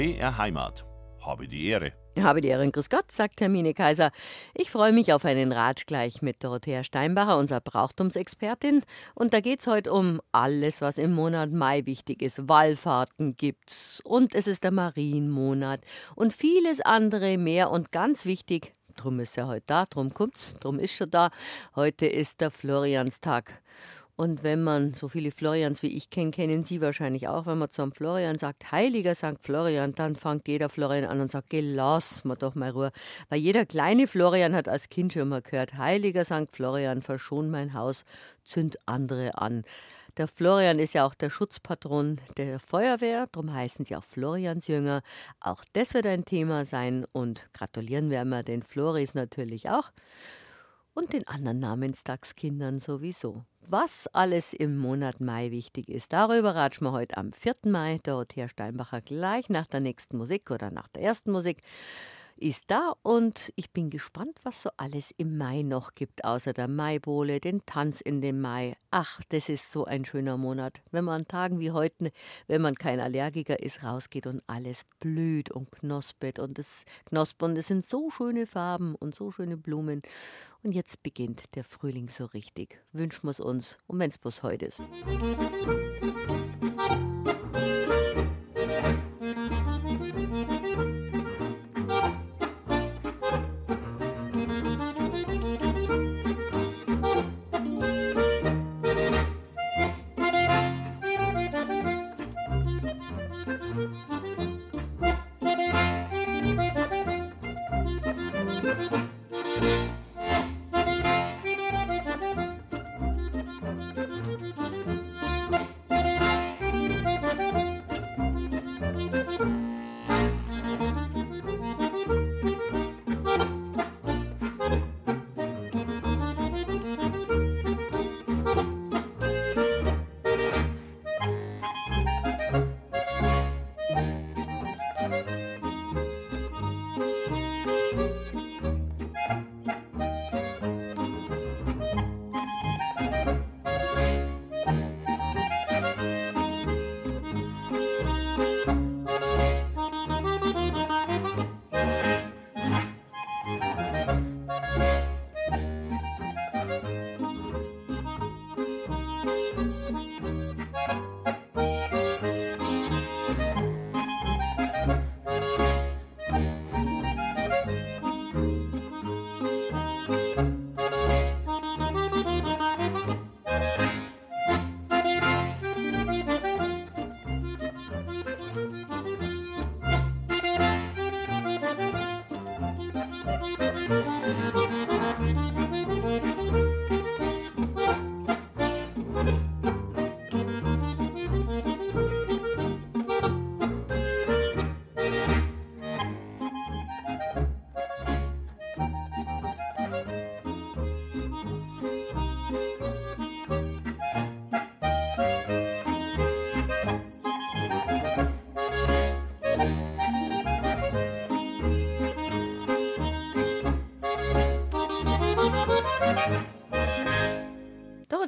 BR Heimat. Habe die Ehre. Habe die Ehre, grüß Gott, sagt Hermine Kaiser. Ich freue mich auf einen Ratsch gleich mit Dorothea Steinbacher, unserer Brauchtumsexpertin. Und da geht es heute um alles, was im Monat Mai wichtig ist. Wallfahrten gibt's und es ist der Marienmonat und vieles andere mehr. Und ganz wichtig, drum ist er heute da, drum kommt's, drum ist schon da. Heute ist der Florianstag. Und wenn man so viele Florians wie ich kenne, kennen Sie wahrscheinlich auch, wenn man zum Florian sagt, heiliger St. Florian, dann fängt jeder Florian an und sagt, geh, lass mir doch mal Ruhe. Weil jeder kleine Florian hat als Kind schon mal gehört, heiliger St. Florian, verschon mein Haus, zünd andere an. Der Florian ist ja auch der Schutzpatron der Feuerwehr, darum heißen sie auch Floriansjünger. Auch das wird ein Thema sein und gratulieren werden wir den Floris natürlich auch und den anderen Namenstagskindern sowieso. Was alles im Monat Mai wichtig ist, darüber ratschen wir heute am 4. Mai. Dorothea Steinbacher gleich nach der nächsten Musik oder nach der ersten Musik ist da und ich bin gespannt, was so alles im Mai noch gibt, außer der Maibowle, den Tanz in dem Mai. Ach, das ist so ein schöner Monat, wenn man an Tagen wie heute, wenn man kein Allergiker ist, rausgeht und alles blüht und knospet und es knospt und es sind so schöne Farben und so schöne Blumen. Und jetzt beginnt der Frühling so richtig. Wünschen wir es uns und wenn es bloß heute ist.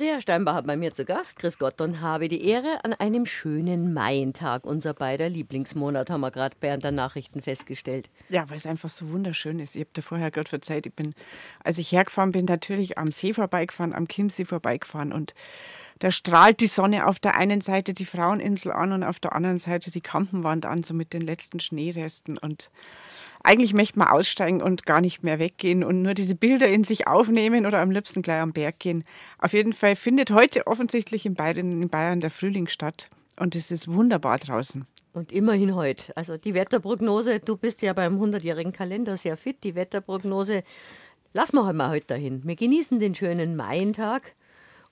Dorothea Steinbach bei mir zu Gast. Chris Gott und habe die Ehre an einem schönen Maientag. Unser beider Lieblingsmonat haben wir gerade während der Nachrichten festgestellt. Ja, weil es einfach so wunderschön ist. Ich habe dir vorher gerade verzeiht, ich bin, als ich hergefahren bin, natürlich am See vorbeigefahren, am Chiemsee vorbeigefahren und da strahlt die Sonne auf der einen Seite die Fraueninsel an und auf der anderen Seite die Kampenwand an, so mit den letzten Schneeresten und eigentlich möchte man aussteigen und gar nicht mehr weggehen und nur diese Bilder in sich aufnehmen oder am liebsten gleich am Berg gehen. Auf jeden Fall findet heute offensichtlich in Bayern, in Bayern der Frühling statt und es ist wunderbar draußen. Und immerhin heute. Also die Wetterprognose, du bist ja beim 100-jährigen Kalender sehr fit. Die Wetterprognose lassen wir heute mal heute dahin. Wir genießen den schönen Maientag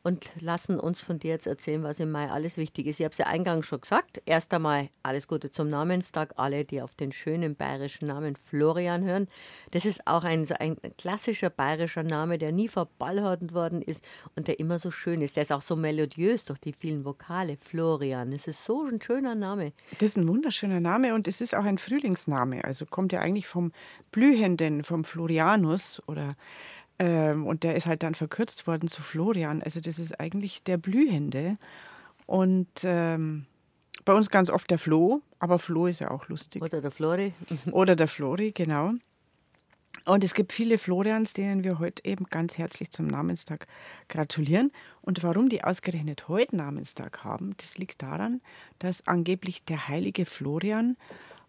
und lassen uns von dir jetzt erzählen, was im Mai alles wichtig ist. Ich habe es ja eingangs schon gesagt. Erst einmal alles Gute zum Namenstag, alle, die auf den schönen bayerischen Namen Florian hören. Das ist auch ein, so ein klassischer bayerischer Name, der nie verballhornt worden ist und der immer so schön ist. Der ist auch so melodiös durch die vielen Vokale. Florian, das ist so ein schöner Name. Das ist ein wunderschöner Name und es ist auch ein Frühlingsname. Also kommt ja eigentlich vom Blühenden, vom Florianus oder ähm, und der ist halt dann verkürzt worden zu Florian. Also das ist eigentlich der Blühende. Und ähm, bei uns ganz oft der Flo, aber Flo ist ja auch lustig. Oder der Flori. Oder der Flori, genau. Und es gibt viele Florians, denen wir heute eben ganz herzlich zum Namenstag gratulieren. Und warum die ausgerechnet heute Namenstag haben, das liegt daran, dass angeblich der heilige Florian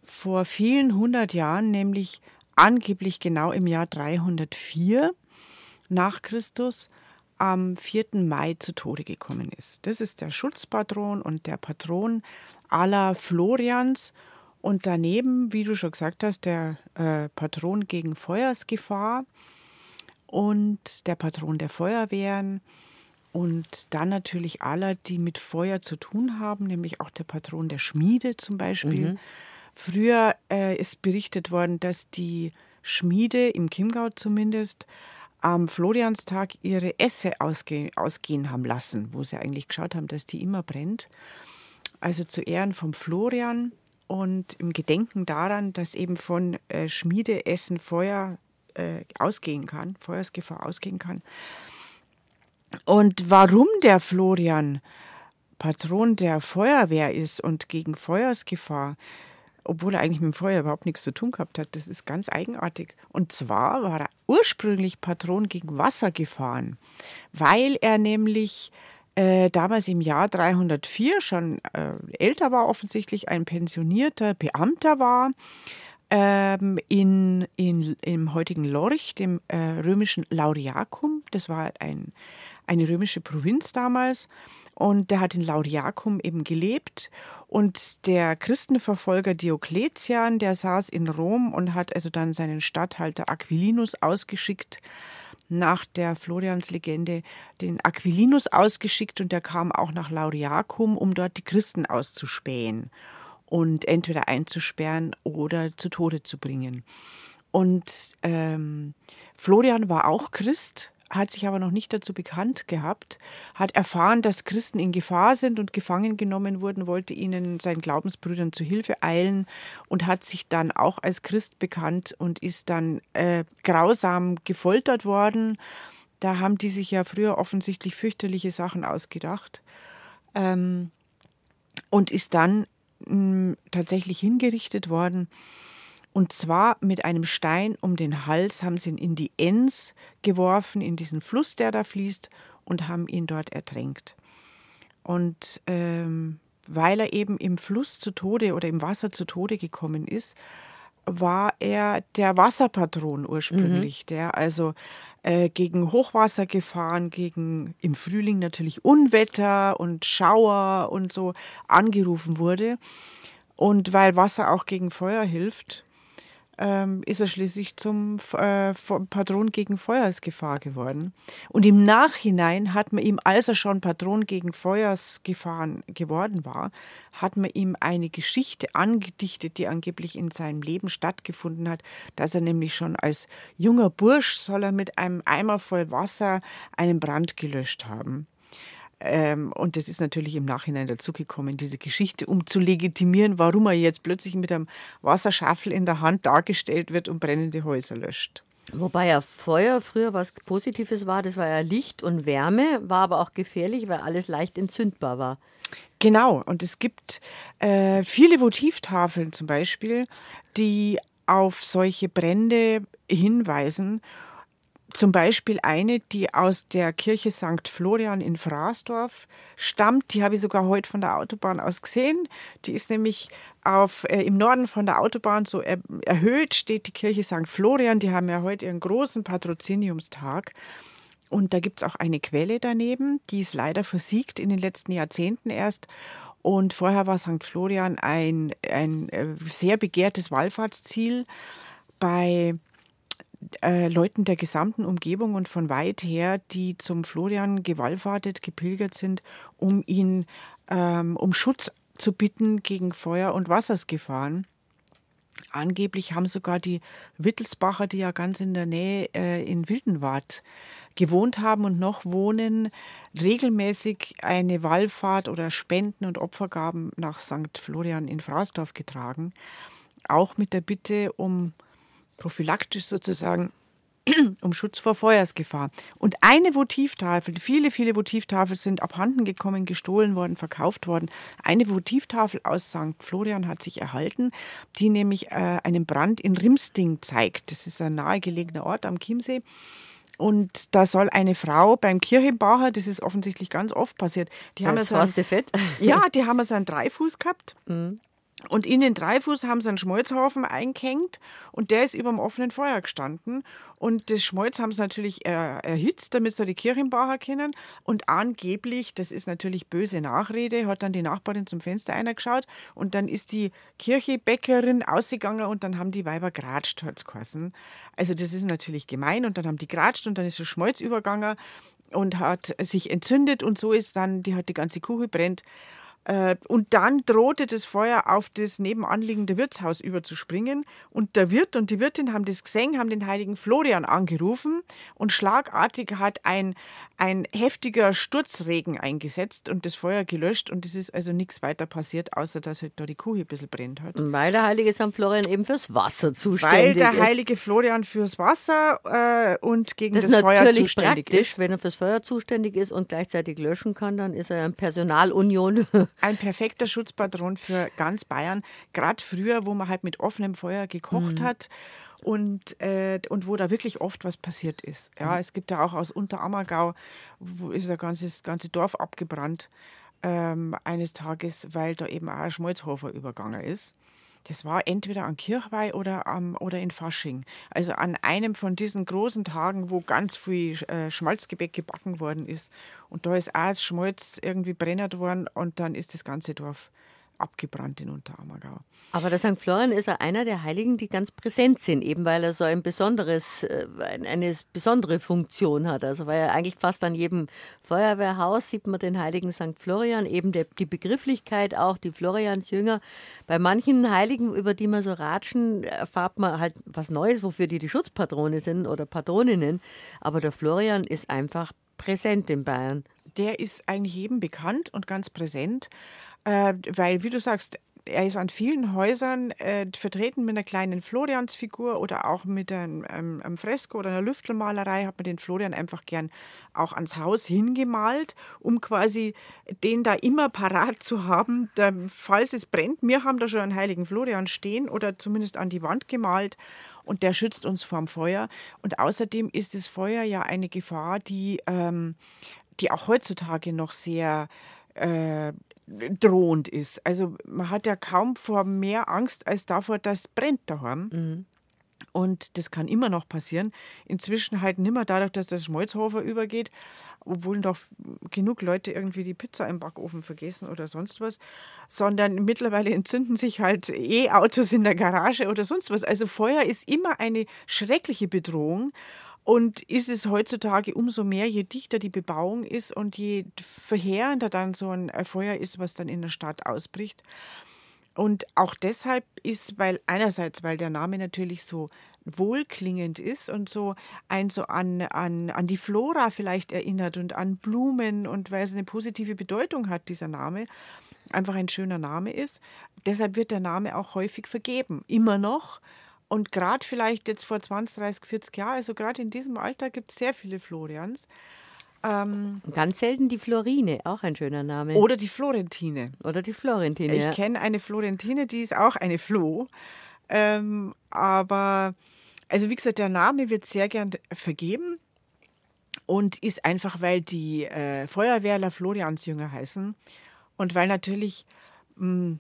vor vielen hundert Jahren, nämlich angeblich genau im Jahr 304 nach Christus, am 4. Mai zu Tode gekommen ist. Das ist der Schutzpatron und der Patron aller Florians und daneben, wie du schon gesagt hast, der äh, Patron gegen Feuersgefahr und der Patron der Feuerwehren und dann natürlich aller, die mit Feuer zu tun haben, nämlich auch der Patron der Schmiede zum Beispiel. Mhm. Früher äh, ist berichtet worden, dass die Schmiede, im Chiemgau zumindest, am Florianstag ihre Esse ausge ausgehen haben lassen, wo sie eigentlich geschaut haben, dass die immer brennt. Also zu Ehren vom Florian und im Gedenken daran, dass eben von äh, Schmiedeessen Feuer äh, ausgehen kann, Feuersgefahr ausgehen kann. Und warum der Florian Patron der Feuerwehr ist und gegen Feuersgefahr, obwohl er eigentlich mit dem Feuer überhaupt nichts zu tun gehabt hat, das ist ganz eigenartig. Und zwar war er ursprünglich Patron gegen Wassergefahren, weil er nämlich äh, damals im Jahr 304 schon äh, älter war, offensichtlich ein pensionierter Beamter war, ähm, in, in, im heutigen Lorch, dem äh, römischen Lauriacum. Das war ein, eine römische Provinz damals. Und der hat in Lauriacum eben gelebt. Und der Christenverfolger Diokletian, der saß in Rom und hat also dann seinen Statthalter Aquilinus ausgeschickt, nach der Florians-Legende den Aquilinus ausgeschickt und der kam auch nach Lauriacum, um dort die Christen auszuspähen und entweder einzusperren oder zu Tode zu bringen. Und ähm, Florian war auch Christ, hat sich aber noch nicht dazu bekannt gehabt, hat erfahren, dass Christen in Gefahr sind und gefangen genommen wurden, wollte ihnen, seinen Glaubensbrüdern zu Hilfe eilen und hat sich dann auch als Christ bekannt und ist dann äh, grausam gefoltert worden. Da haben die sich ja früher offensichtlich fürchterliche Sachen ausgedacht. Ähm, und ist dann mh, mm, tatsächlich hingerichtet worden. Und zwar mit einem Stein um den Hals haben sie ihn in die Enns geworfen, in diesen Fluss, der da fließt, und haben ihn dort ertränkt. Und ähm, weil er eben im Fluss zu Tode oder im Wasser zu Tode gekommen ist, war er der Wasserpatron ursprünglich, mhm. der also äh, gegen Hochwassergefahren, gegen im Frühling natürlich Unwetter und Schauer und so angerufen wurde. Und weil Wasser auch gegen Feuer hilft, ähm, ist er schließlich zum äh, Patron gegen Feuersgefahr geworden. Und im Nachhinein hat man ihm, als er schon Patron gegen Feuersgefahren geworden war, hat man ihm eine Geschichte angedichtet, die angeblich in seinem Leben stattgefunden hat, dass er nämlich schon als junger Bursch soll er mit einem Eimer voll Wasser einen Brand gelöscht haben. Ähm, und das ist natürlich im Nachhinein dazugekommen, diese Geschichte, um zu legitimieren, warum er jetzt plötzlich mit einem Wasserschaffel in der Hand dargestellt wird und brennende Häuser löscht. Wobei ja Feuer früher was Positives war, das war ja Licht und Wärme, war aber auch gefährlich, weil alles leicht entzündbar war. Genau, und es gibt äh, viele Votivtafeln zum Beispiel, die auf solche Brände hinweisen zum Beispiel eine, die aus der Kirche St. Florian in Fraßdorf stammt. Die habe ich sogar heute von der Autobahn aus gesehen. Die ist nämlich auf, äh, im Norden von der Autobahn so er, erhöht, steht die Kirche St. Florian. Die haben ja heute ihren großen Patroziniumstag. Und da gibt es auch eine Quelle daneben, die ist leider versiegt in den letzten Jahrzehnten erst. Und vorher war St. Florian ein, ein äh, sehr begehrtes Wallfahrtsziel. Bei äh, Leuten der gesamten Umgebung und von weit her, die zum Florian gewallfahrtet, gepilgert sind, um ihn ähm, um Schutz zu bitten gegen Feuer- und Wassersgefahren. Angeblich haben sogar die Wittelsbacher, die ja ganz in der Nähe äh, in Wildenwart gewohnt haben und noch wohnen, regelmäßig eine Wallfahrt oder Spenden und Opfergaben nach St. Florian in Fraßdorf getragen. Auch mit der Bitte um prophylaktisch sozusagen um Schutz vor Feuersgefahr. Und eine Votivtafel, viele, viele Votivtafeln sind abhanden gekommen, gestohlen worden, verkauft worden. Eine Votivtafel aus St. Florian hat sich erhalten, die nämlich äh, einen Brand in Rimsting zeigt. Das ist ein nahegelegener Ort am Chiemsee. Und da soll eine Frau beim Kirchenbacher, das ist offensichtlich ganz oft passiert, die haben das so einen, Fett. ja, die haben so einen Dreifuß gehabt. Mhm. Und in den Dreifuß haben sie einen Schmolzhaufen eingehängt und der ist über dem offenen Feuer gestanden. Und das Schmolz haben sie natürlich äh, erhitzt, damit sie die Kirchenbacher kennen. Und angeblich, das ist natürlich böse Nachrede, hat dann die Nachbarin zum Fenster eingeschaut und dann ist die Kirchebäckerin ausgegangen und dann haben die Weiber geratscht, hat es Also das ist natürlich gemein und dann haben die geratscht und dann ist das Schmolz übergegangen und hat sich entzündet und so ist dann, die hat die ganze Kuche brennt. Äh, und dann drohte das Feuer auf das nebenanliegende Wirtshaus überzuspringen. Und der Wirt und die Wirtin haben das gesehen, haben den heiligen Florian angerufen und schlagartig hat ein, ein heftiger Sturzregen eingesetzt und das Feuer gelöscht. Und es ist also nichts weiter passiert, außer dass halt da die Kuh ein bisschen brennt hat. Weil der heilige St. Florian eben fürs Wasser zuständig ist. Weil der heilige Florian fürs Wasser äh, und gegen das, das Feuer zuständig praktisch, ist. Wenn er fürs Feuer zuständig ist und gleichzeitig löschen kann, dann ist er in Personalunion ein perfekter Schutzpatron für ganz Bayern. Gerade früher, wo man halt mit offenem Feuer gekocht mhm. hat und, äh, und wo da wirklich oft was passiert ist. Ja, mhm. es gibt ja auch aus Unterammergau, wo ist das ganze, ganze Dorf abgebrannt ähm, eines Tages, weil da eben auch ein Schmalzhofer übergangen ist. Das war entweder an Kirchweih oder, am, oder in Fasching. Also an einem von diesen großen Tagen, wo ganz viel äh, Schmalzgebäck gebacken worden ist. Und da ist auch das Schmalz irgendwie brennert worden und dann ist das ganze Dorf abgebrannt in Unterammergau. Aber der St. Florian ist ja einer der Heiligen, die ganz präsent sind, eben weil er so ein besonderes, äh, eine besondere Funktion hat. Also weil er eigentlich fast an jedem Feuerwehrhaus sieht man den Heiligen St. Florian, eben der, die Begrifflichkeit auch, die Floriansjünger. Bei manchen Heiligen, über die man so ratschen, erfahrt man halt was Neues, wofür die die Schutzpatrone sind oder Patroninnen. Aber der Florian ist einfach präsent in Bayern. Der ist eigentlich jedem bekannt und ganz präsent. Äh, weil, wie du sagst, er ist an vielen Häusern äh, vertreten mit einer kleinen Floriansfigur oder auch mit einem, einem, einem, Fresko oder einer Lüftelmalerei hat man den Florian einfach gern auch ans Haus hingemalt, um quasi den da immer parat zu haben, da, falls es brennt. Wir haben da schon einen heiligen Florian stehen oder zumindest an die Wand gemalt und der schützt uns vorm Feuer. Und außerdem ist das Feuer ja eine Gefahr, die, ähm, die auch heutzutage noch sehr äh, drohend ist. Also man hat ja kaum vor mehr Angst als davor, dass brennt daheim. Mhm. Und das kann immer noch passieren. Inzwischen halt nimmer dadurch, dass das Schmolzhofer übergeht, obwohl doch genug Leute irgendwie die Pizza im Backofen vergessen oder sonst was, sondern mittlerweile entzünden sich halt E-Autos in der Garage oder sonst was. Also Feuer ist immer eine schreckliche Bedrohung. Und ist es heutzutage umso mehr, je dichter die Bebauung ist und je verheerender dann so ein Feuer ist, was dann in der Stadt ausbricht. Und auch deshalb ist, weil einerseits, weil der Name natürlich so wohlklingend ist und so ein so an, an, an die Flora vielleicht erinnert und an Blumen und weil es eine positive Bedeutung hat, dieser Name, einfach ein schöner Name ist. Deshalb wird der Name auch häufig vergeben. Immer noch und gerade vielleicht jetzt vor 20, 30, 40 Jahren, also gerade in diesem Alter gibt es sehr viele Florians. Ähm, Ganz selten die Florine, auch ein schöner Name. Oder die Florentine. Oder die Florentine. Ich ja. kenne eine Florentine, die ist auch eine Flo. Ähm, aber, also wie gesagt, der Name wird sehr gern vergeben und ist einfach, weil die äh, Feuerwehrler Floriansjünger heißen und weil natürlich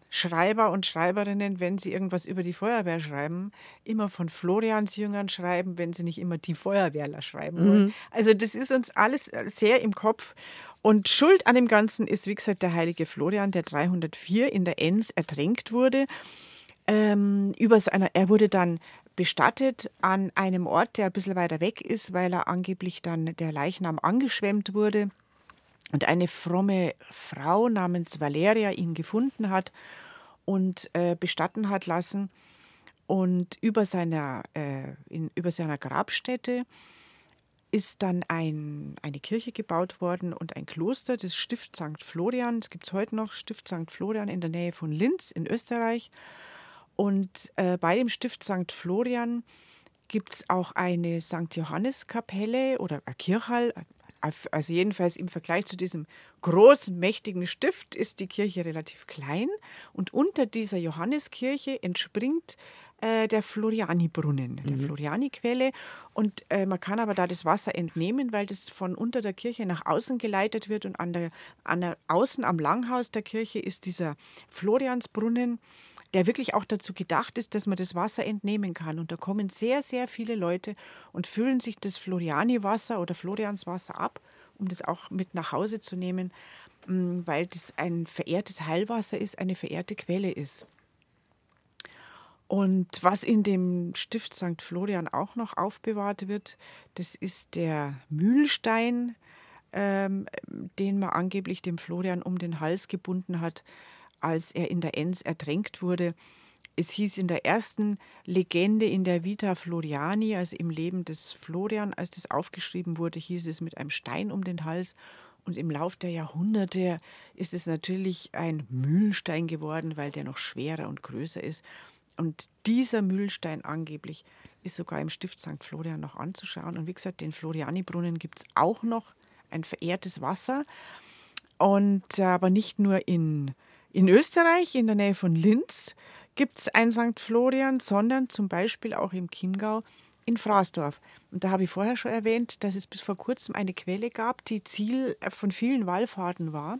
Schreiber und Schreiberinnen, wenn sie irgendwas über die Feuerwehr schreiben, immer von Florians Jüngern schreiben, wenn sie nicht immer die Feuerwehrler schreiben wollen. Mhm. Also das ist uns alles sehr im Kopf. Und Schuld an dem Ganzen ist, wie gesagt, der heilige Florian, der 304 in der Enns ertränkt wurde. Ähm, über seiner, er wurde dann bestattet an einem Ort, der ein bisschen weiter weg ist, weil er angeblich dann der Leichnam angeschwemmt wurde und eine fromme Frau namens Valeria ihn gefunden hat und äh, bestatten hat lassen. Und über seiner, äh, in, über seiner Grabstätte ist dann ein, eine Kirche gebaut worden und ein Kloster, das Stift St. Florian. Es gibt es heute noch, Stift St. Florian in der Nähe von Linz in Österreich. Und äh, bei dem Stift St. Florian gibt es auch eine St. Johannes-Kapelle oder ein Kirchhall. Also jedenfalls im Vergleich zu diesem großen, mächtigen Stift ist die Kirche relativ klein. Und unter dieser Johanneskirche entspringt äh, der Floriani-Brunnen, der mhm. Floriani-Quelle. Und äh, man kann aber da das Wasser entnehmen, weil das von unter der Kirche nach außen geleitet wird. Und an der, an der außen am Langhaus der Kirche ist dieser Floriansbrunnen, der wirklich auch dazu gedacht ist, dass man das Wasser entnehmen kann. Und da kommen sehr, sehr viele Leute und füllen sich das Floriani-Wasser oder Florianswasser ab, um das auch mit nach Hause zu nehmen, mm, weil das ein verehrtes Heilwasser ist, eine verehrte Quelle ist. Und was in dem Stift St. Florian auch noch aufbewahrt wird, das ist der Mühlstein, ähm, den man angeblich dem Florian um den Hals gebunden hat, als er in der Enns ertränkt wurde. Es hieß in der ersten Legende in der Vita Floriani, also im Leben des Florian, als das aufgeschrieben wurde, hieß es mit einem Stein um den Hals. Und im Lauf der Jahrhunderte ist es natürlich ein Mühlstein geworden, weil der noch schwerer und größer ist. Und dieser Mühlstein angeblich ist sogar im Stift St. Florian noch anzuschauen. Und wie gesagt, den Floriani-Brunnen gibt es auch noch, ein verehrtes Wasser. Und äh, aber nicht nur in, in Österreich, in der Nähe von Linz, gibt es ein St. Florian, sondern zum Beispiel auch im Chiemgau in Fraßdorf. Und da habe ich vorher schon erwähnt, dass es bis vor kurzem eine Quelle gab, die Ziel äh, von vielen Wallfahrten war.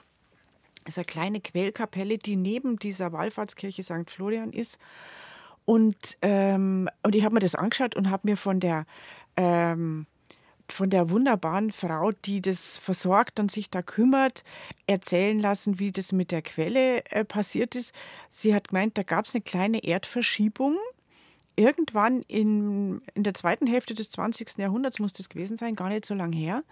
Ist eine kleine Quellkapelle, die neben dieser Wallfahrtskirche St. Florian ist. Und, ähm, und ich habe mir das angeschaut und habe mir von der, ähm, von der wunderbaren Frau, die das versorgt und sich da kümmert, erzählen lassen, wie das mit der Quelle äh, passiert ist. Sie hat gemeint, da gab es eine kleine Erdverschiebung. Irgendwann in, in der zweiten Hälfte des 20. Jahrhunderts muss das gewesen sein, gar nicht so lange her.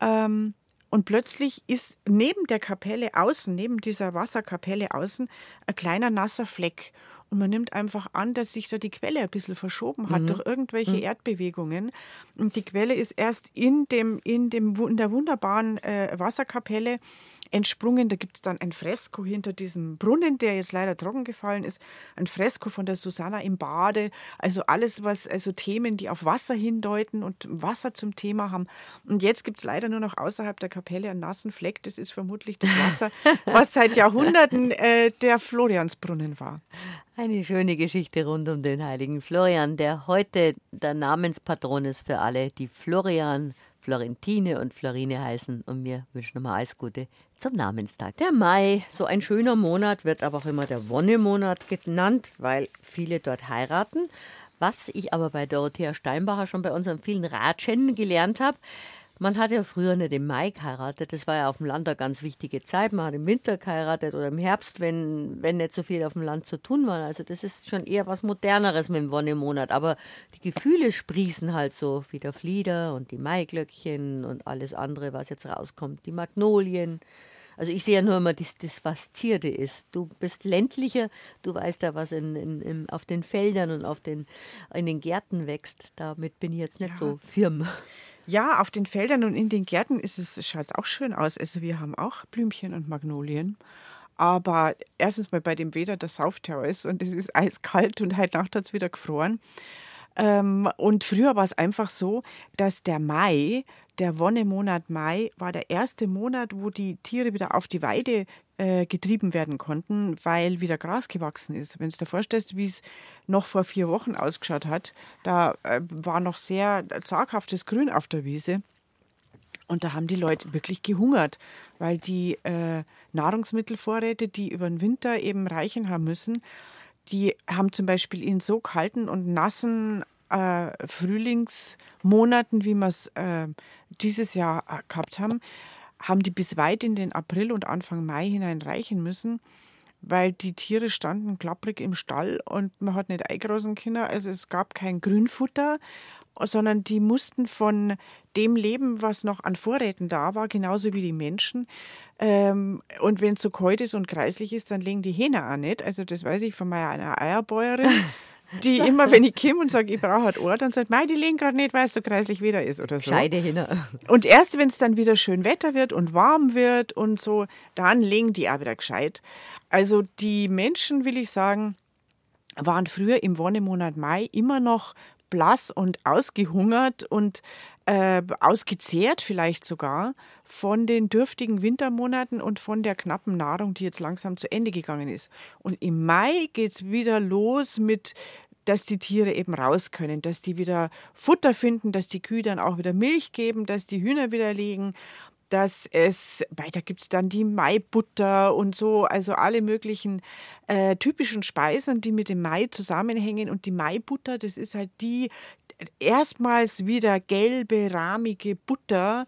Ähm, und plötzlich ist neben der Kapelle außen, neben dieser Wasserkapelle außen, ein kleiner nasser Fleck. Und man nimmt einfach an, dass sich da die Quelle ein bisschen verschoben hat mhm. durch irgendwelche mhm. Erdbewegungen. Und die Quelle ist erst in, dem, in, dem, in der wunderbaren äh, Wasserkapelle entsprungen. Da gibt es dann ein Fresko hinter diesem Brunnen, der jetzt leider trocken gefallen ist. Ein Fresko von der Susanna im Bade. Also alles, was, also Themen, die auf Wasser hindeuten und Wasser zum Thema haben. Und jetzt gibt es leider nur noch außerhalb der Kapelle einen nassen Fleck. Das ist vermutlich das Wasser, was seit Jahrhunderten äh, der Floriansbrunnen war. Eine schöne Geschichte rund um den heiligen Florian, der heute der Namenspatron ist für alle, die Florian Florentine und Florine heißen und wir wünschen nochmal alles Gute zum Namenstag. Der Mai, so ein schöner Monat, wird aber auch immer der Wonnemonat genannt, weil viele dort heiraten. Was ich aber bei Dorothea Steinbacher schon bei unseren vielen Ratschen gelernt habe, man hat ja früher nicht im Mai geheiratet. Das war ja auf dem Land eine ganz wichtige Zeit. Man hat im Winter geheiratet oder im Herbst, wenn, wenn nicht so viel auf dem Land zu tun war. Also das ist schon eher was Moderneres mit dem Wonnemonat. Aber die Gefühle sprießen halt so wie der Flieder und die Maiglöckchen und alles andere, was jetzt rauskommt. Die Magnolien. Also ich sehe ja nur immer das, das was Zierde ist. Du bist ländlicher, du weißt ja, was in, in, in, auf den Feldern und auf den, in den Gärten wächst. Damit bin ich jetzt nicht ja. so firm. Ja, auf den Feldern und in den Gärten ist es, schaut es auch schön aus. Also wir haben auch Blümchen und Magnolien. Aber erstens mal bei dem Wetter, das sauft ja alles und es ist eiskalt und heute Nacht hat es wieder gefroren. Ähm, und früher war es einfach so, dass der Mai, der Wonnemonat Mai, war der erste Monat, wo die Tiere wieder auf die Weide äh, getrieben werden konnten, weil wieder Gras gewachsen ist. Wenn du dir vorstellst, wie es noch vor vier Wochen ausgeschaut hat, da äh, war noch sehr zaghaftes Grün auf der Wiese. Und da haben die Leute wirklich gehungert, weil die äh, Nahrungsmittelvorräte, die über den Winter eben reichen haben müssen, die haben zum Beispiel in so kalten und nassen äh, Frühlingsmonaten, wie wir es äh, dieses Jahr äh, gehabt haben, haben die bis weit in den April und Anfang Mai hinein reichen müssen, weil die Tiere standen klapprig im Stall und man hat nicht eingrasen können. Also es gab kein Grünfutter, sondern die mussten von dem leben, was noch an Vorräten da war, genauso wie die Menschen. Ähm, und wenn es so kalt ist und kreislich ist, dann legen die Hähner auch nicht. Also das weiß ich von meiner Eierbäuerin. die immer, wenn ich komme und sage, ich brauche halt Ohr, dann sagt, die legen gerade nicht, weil es so kreislich wieder ist oder so. Scheide hin. Und erst wenn es dann wieder schön Wetter wird und warm wird und so, dann legen die auch wieder gescheit. Also die Menschen, will ich sagen, waren früher im Wonnemonat Mai immer noch blass und ausgehungert und äh, ausgezehrt vielleicht sogar von den dürftigen Wintermonaten und von der knappen Nahrung, die jetzt langsam zu Ende gegangen ist. Und im Mai geht es wieder los mit dass die Tiere eben raus können, dass die wieder Futter finden, dass die Kühe dann auch wieder Milch geben, dass die Hühner wieder legen, dass es, weiter gibt es dann die Maibutter und so, also alle möglichen äh, typischen Speisen, die mit dem Mai zusammenhängen. Und die Maibutter, das ist halt die erstmals wieder gelbe, rahmige Butter,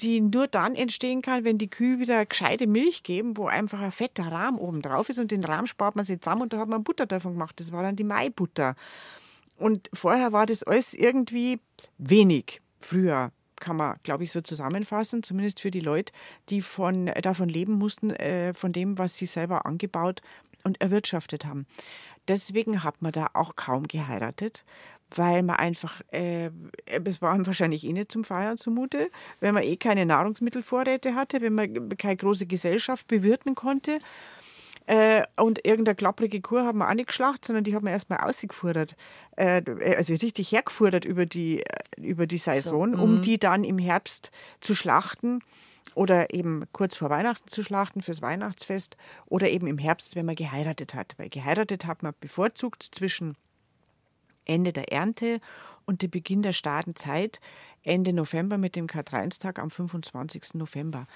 die nur dann entstehen kann, wenn die Kühe wieder gescheite Milch geben, wo einfach ein fetter Rahm oben drauf ist und den Rahm spart man sich zusammen und da hat man Butter davon gemacht. Das war dann die Maibutter. Und vorher war das alles irgendwie wenig. Früher kann man, glaube ich, so zusammenfassen, zumindest für die Leute, die von, davon leben mussten, äh, von dem, was sie selber angebaut und erwirtschaftet haben. Deswegen hat man da auch kaum geheiratet, weil man einfach, äh, es war wahrscheinlich eh nicht zum Feiern zumute, wenn man eh keine Nahrungsmittelvorräte hatte, wenn man keine große Gesellschaft bewirten konnte. Äh, und irgendeine klapprige Kuh haben wir auch nicht geschlacht, sondern die haben wir erstmal ausgefordert. Äh, also richtig hergefordert über die, äh, über die Saison, so, um mhm. die dann im Herbst zu schlachten oder eben kurz vor Weihnachten zu schlachten fürs Weihnachtsfest oder eben im Herbst, wenn man geheiratet hat. Weil geheiratet hat man bevorzugt zwischen Ende der Ernte und dem Beginn der Stadenzeit Ende November mit dem Karl-Heinz-Tag am 25. November.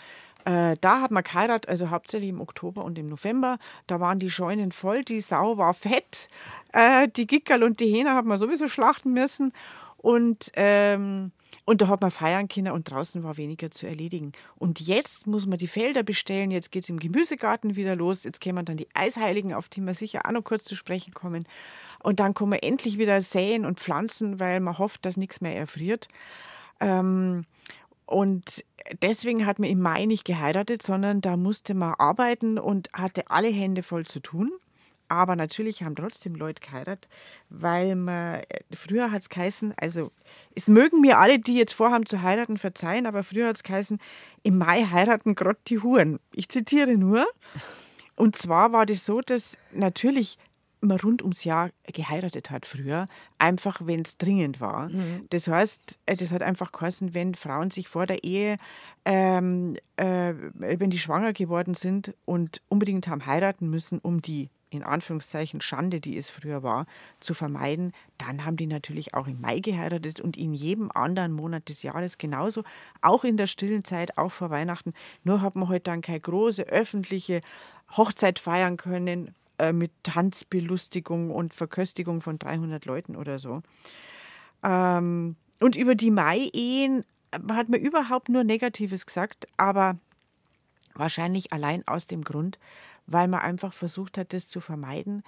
Äh, da hat man geheiratet, also hauptsächlich im Oktober und im November. Da waren die Scheunen voll, die Sau war fett. Äh, die Gickerl und die Hähner hat man sowieso schlachten müssen. Und ähm, und da hat man feiern können und draußen war weniger zu erledigen. Und jetzt muss man die Felder bestellen, jetzt geht es im Gemüsegarten wieder los, jetzt kämen dann die Eisheiligen, auf die wir sicher auch noch kurz zu sprechen kommen. Und dann kann man endlich wieder säen und pflanzen, weil man hofft, dass nichts mehr erfriert. Ähm, und deswegen hat man im Mai nicht geheiratet, sondern da musste man arbeiten und hatte alle Hände voll zu tun. Aber natürlich haben trotzdem Leute geheiratet, weil man, früher hat es geheißen, also es mögen mir alle, die jetzt vorhaben zu heiraten, verzeihen, aber früher hat es geheißen, im Mai heiraten gerade die Huren. Ich zitiere nur. Und zwar war das so, dass natürlich man rund ums Jahr geheiratet hat früher, einfach wenn es dringend war. Mhm. Das heißt, äh, das hat einfach geheißen, wenn Frauen sich vor der Ehe, ähm, äh, wenn die schwanger geworden sind und unbedingt haben heiraten müssen, um die in Anführungszeichen Schande, die es früher war, zu vermeiden, dann haben die natürlich auch im Mai geheiratet und in jedem anderen Monat des Jahres genauso, auch in der stillen Zeit, auch vor Weihnachten. Nur hat man heute dann keine große öffentliche Hochzeit feiern können äh, mit Tanzbelustigung und Verköstigung von 300 Leuten oder so. Ähm, und über die Mai-Ehen hat man überhaupt nur Negatives gesagt, aber wahrscheinlich allein aus dem Grund, weil man einfach versucht hat, das zu vermeiden,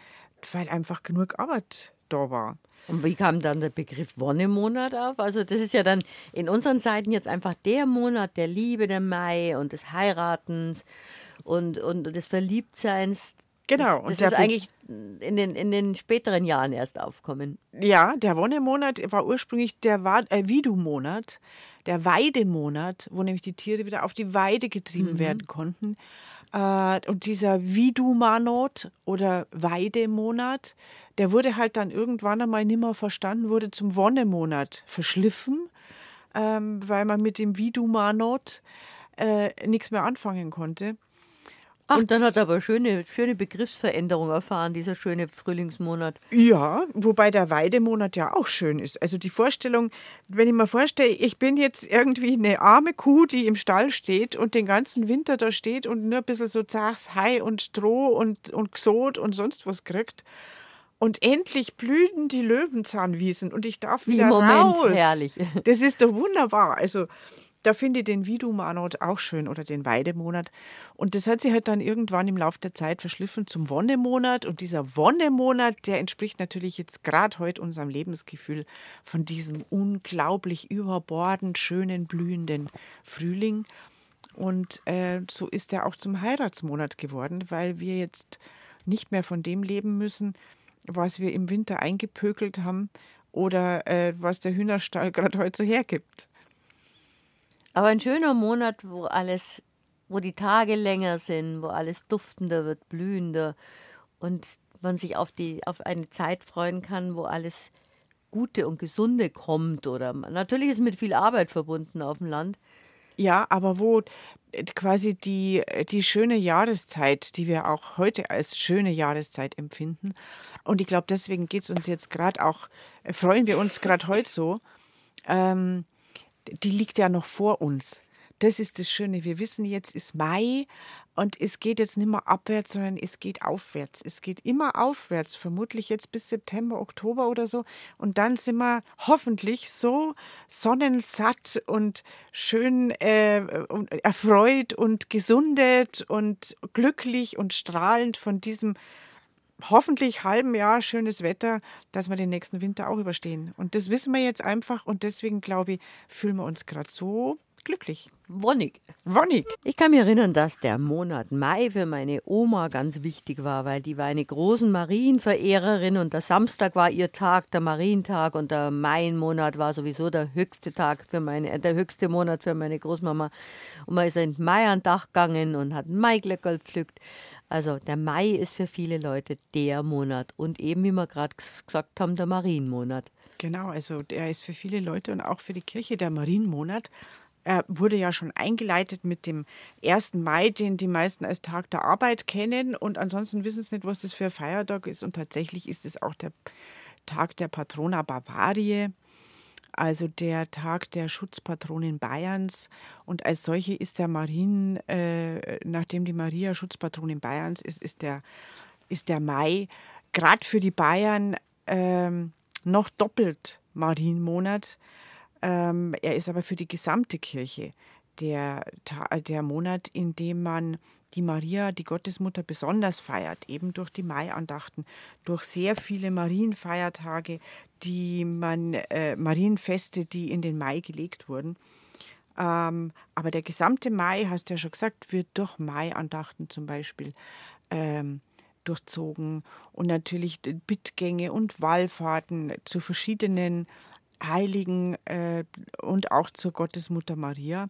weil einfach genug Arbeit da war. Und wie kam dann der Begriff Wonnemonat auf? Also das ist ja dann in unseren Zeiten jetzt einfach der Monat der Liebe, der Mai und des Heiratens und, und des Verliebtseins. Genau. Das, das ist eigentlich in den, in den späteren Jahren erst aufkommen. Ja, der Wonnemonat war ursprünglich der äh, Vidu-Monat, der Weidemonat, wo nämlich die Tiere wieder auf die Weide getrieben mhm. werden konnten. Äh, und dieser Vidu-Manot oder Weidemonat, der wurde halt dann irgendwann einmal nimmer verstanden, wurde zum Wonnemonat verschliffen, ähm, weil man mit dem Vidu-Manot äh, nichts mehr anfangen konnte. Ach, und dann hat er aber schöne, schöne Begriffsveränderung erfahren, dieser schöne Frühlingsmonat. Ja, wobei der Weidemonat ja auch schön ist. Also die Vorstellung, wenn ich mir vorstelle, ich bin jetzt irgendwie eine arme Kuh, die im Stall steht und den ganzen Winter da steht und nur ein bisschen so Zachs, Hai und Stroh und, und Xot und sonst was kriegt. Und endlich blühen die Löwenzahnwiesen und ich darf wieder Moment, raus. herrlich. Das ist doch wunderbar. Also da finde ich den Vidu-Monat auch schön oder den Weidemonat. Und das hat sich halt dann irgendwann im Laufe der Zeit verschliffen zum Wonnemonat. Und dieser Wonnemonat, der entspricht natürlich jetzt gerade heute unserem Lebensgefühl von diesem unglaublich überbordend schönen, blühenden Frühling. Und äh, so ist er auch zum Heiratsmonat geworden, weil wir jetzt nicht mehr von dem leben müssen, was wir im Winter eingepökelt haben oder äh, was der Hühnerstall gerade heute so hergibt. Aber ein schöner Monat, wo alles, wo die Tage länger sind, wo alles duftender wird, blühender und man sich auf, die, auf eine Zeit freuen kann, wo alles Gute und Gesunde kommt. Oder natürlich ist mit viel Arbeit verbunden auf dem Land. Ja, aber wo quasi die, die schöne Jahreszeit, die wir auch heute als schöne Jahreszeit empfinden. Und ich glaube, deswegen geht es uns jetzt gerade auch, freuen wir uns gerade heute so, ähm, die liegt ja noch vor uns. Das ist das Schöne. Wir wissen, jetzt ist Mai und es geht jetzt nicht mehr abwärts, sondern es geht aufwärts. Es geht immer aufwärts, vermutlich jetzt bis September, Oktober oder so. Und dann sind wir hoffentlich so sonnensatt und schön äh, erfreut und gesundet und glücklich und strahlend von diesem hoffentlich halben Jahr schönes Wetter, dass wir den nächsten Winter auch überstehen. Und das wissen wir jetzt einfach und deswegen glaube ich, fühlen wir uns gerade so glücklich. Wonnig. Wonnig. Ich kann mich erinnern, dass der Monat Mai für meine Oma ganz wichtig war, weil die war eine große Marienverehrerin und der Samstag war ihr Tag, der Marientag und der Mai-Monat war sowieso der höchste Tag für meine, äh, der höchste Monat für meine Großmama. Und man ist in Mai an Dach gegangen und hat Maiglöckerl pflückt. Also der Mai ist für viele Leute der Monat und eben, wie wir gerade gesagt haben, der Marienmonat. Genau, also der ist für viele Leute und auch für die Kirche der Marienmonat. Er wurde ja schon eingeleitet mit dem 1. Mai, den die meisten als Tag der Arbeit kennen. Und ansonsten wissen sie nicht, was das für ein Feiertag ist. Und tatsächlich ist es auch der Tag der Patrona Bavaria, also der Tag der Schutzpatronin Bayerns. Und als solche ist der Marien, äh, nachdem die Maria Schutzpatronin Bayerns ist, ist der, ist der Mai gerade für die Bayern äh, noch doppelt Marienmonat ähm, er ist aber für die gesamte Kirche der, der Monat, in dem man die Maria, die Gottesmutter, besonders feiert, eben durch die Maiandachten, durch sehr viele Marienfeiertage, die man, äh, Marienfeste, die in den Mai gelegt wurden. Ähm, aber der gesamte Mai, hast du ja schon gesagt, wird durch Maiandachten zum Beispiel ähm, durchzogen und natürlich Bittgänge und Wallfahrten zu verschiedenen Heiligen äh, und auch zur Gottesmutter Maria,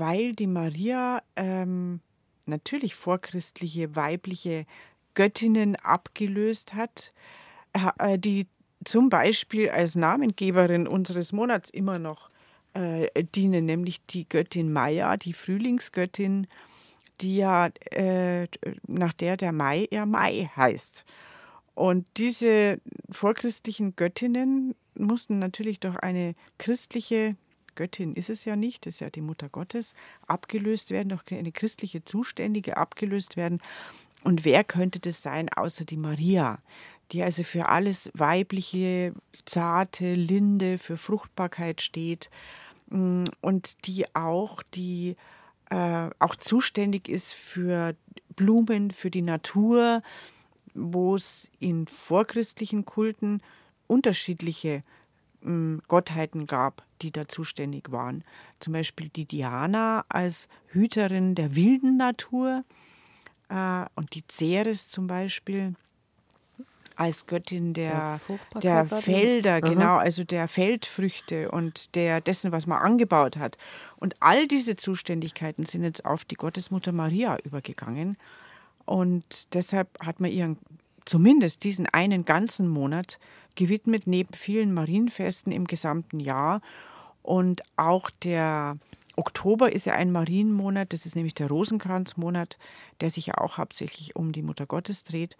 weil die Maria ähm, natürlich vorchristliche weibliche Göttinnen abgelöst hat, äh, die zum Beispiel als Namengeberin unseres Monats immer noch äh, dienen, nämlich die Göttin Maya, die Frühlingsgöttin, die ja äh, nach der der Mai ja Mai heißt. Und diese vorchristlichen Göttinnen mussten natürlich durch eine christliche Göttin ist es ja nicht, ist ja die Mutter Gottes, abgelöst werden, durch eine christliche Zuständige abgelöst werden. Und wer könnte das sein, außer die Maria, die also für alles Weibliche, Zarte, Linde, für Fruchtbarkeit steht mm, und die auch, die äh, auch zuständig ist für Blumen, für die Natur, wo es in vorchristlichen Kulten unterschiedliche Gottheiten gab, die da zuständig waren. Zum Beispiel die Diana als Hüterin der wilden Natur äh, und die Ceres zum Beispiel als Göttin der, der, der Felder, Aha. genau, also der Feldfrüchte und der dessen, was man angebaut hat. Und all diese Zuständigkeiten sind jetzt auf die Gottesmutter Maria übergegangen. Und deshalb hat man ihren zumindest diesen einen ganzen Monat gewidmet, neben vielen Marienfesten im gesamten Jahr. Und auch der Oktober ist ja ein Marienmonat, das ist nämlich der Rosenkranzmonat, der sich ja auch hauptsächlich um die Mutter Gottes dreht.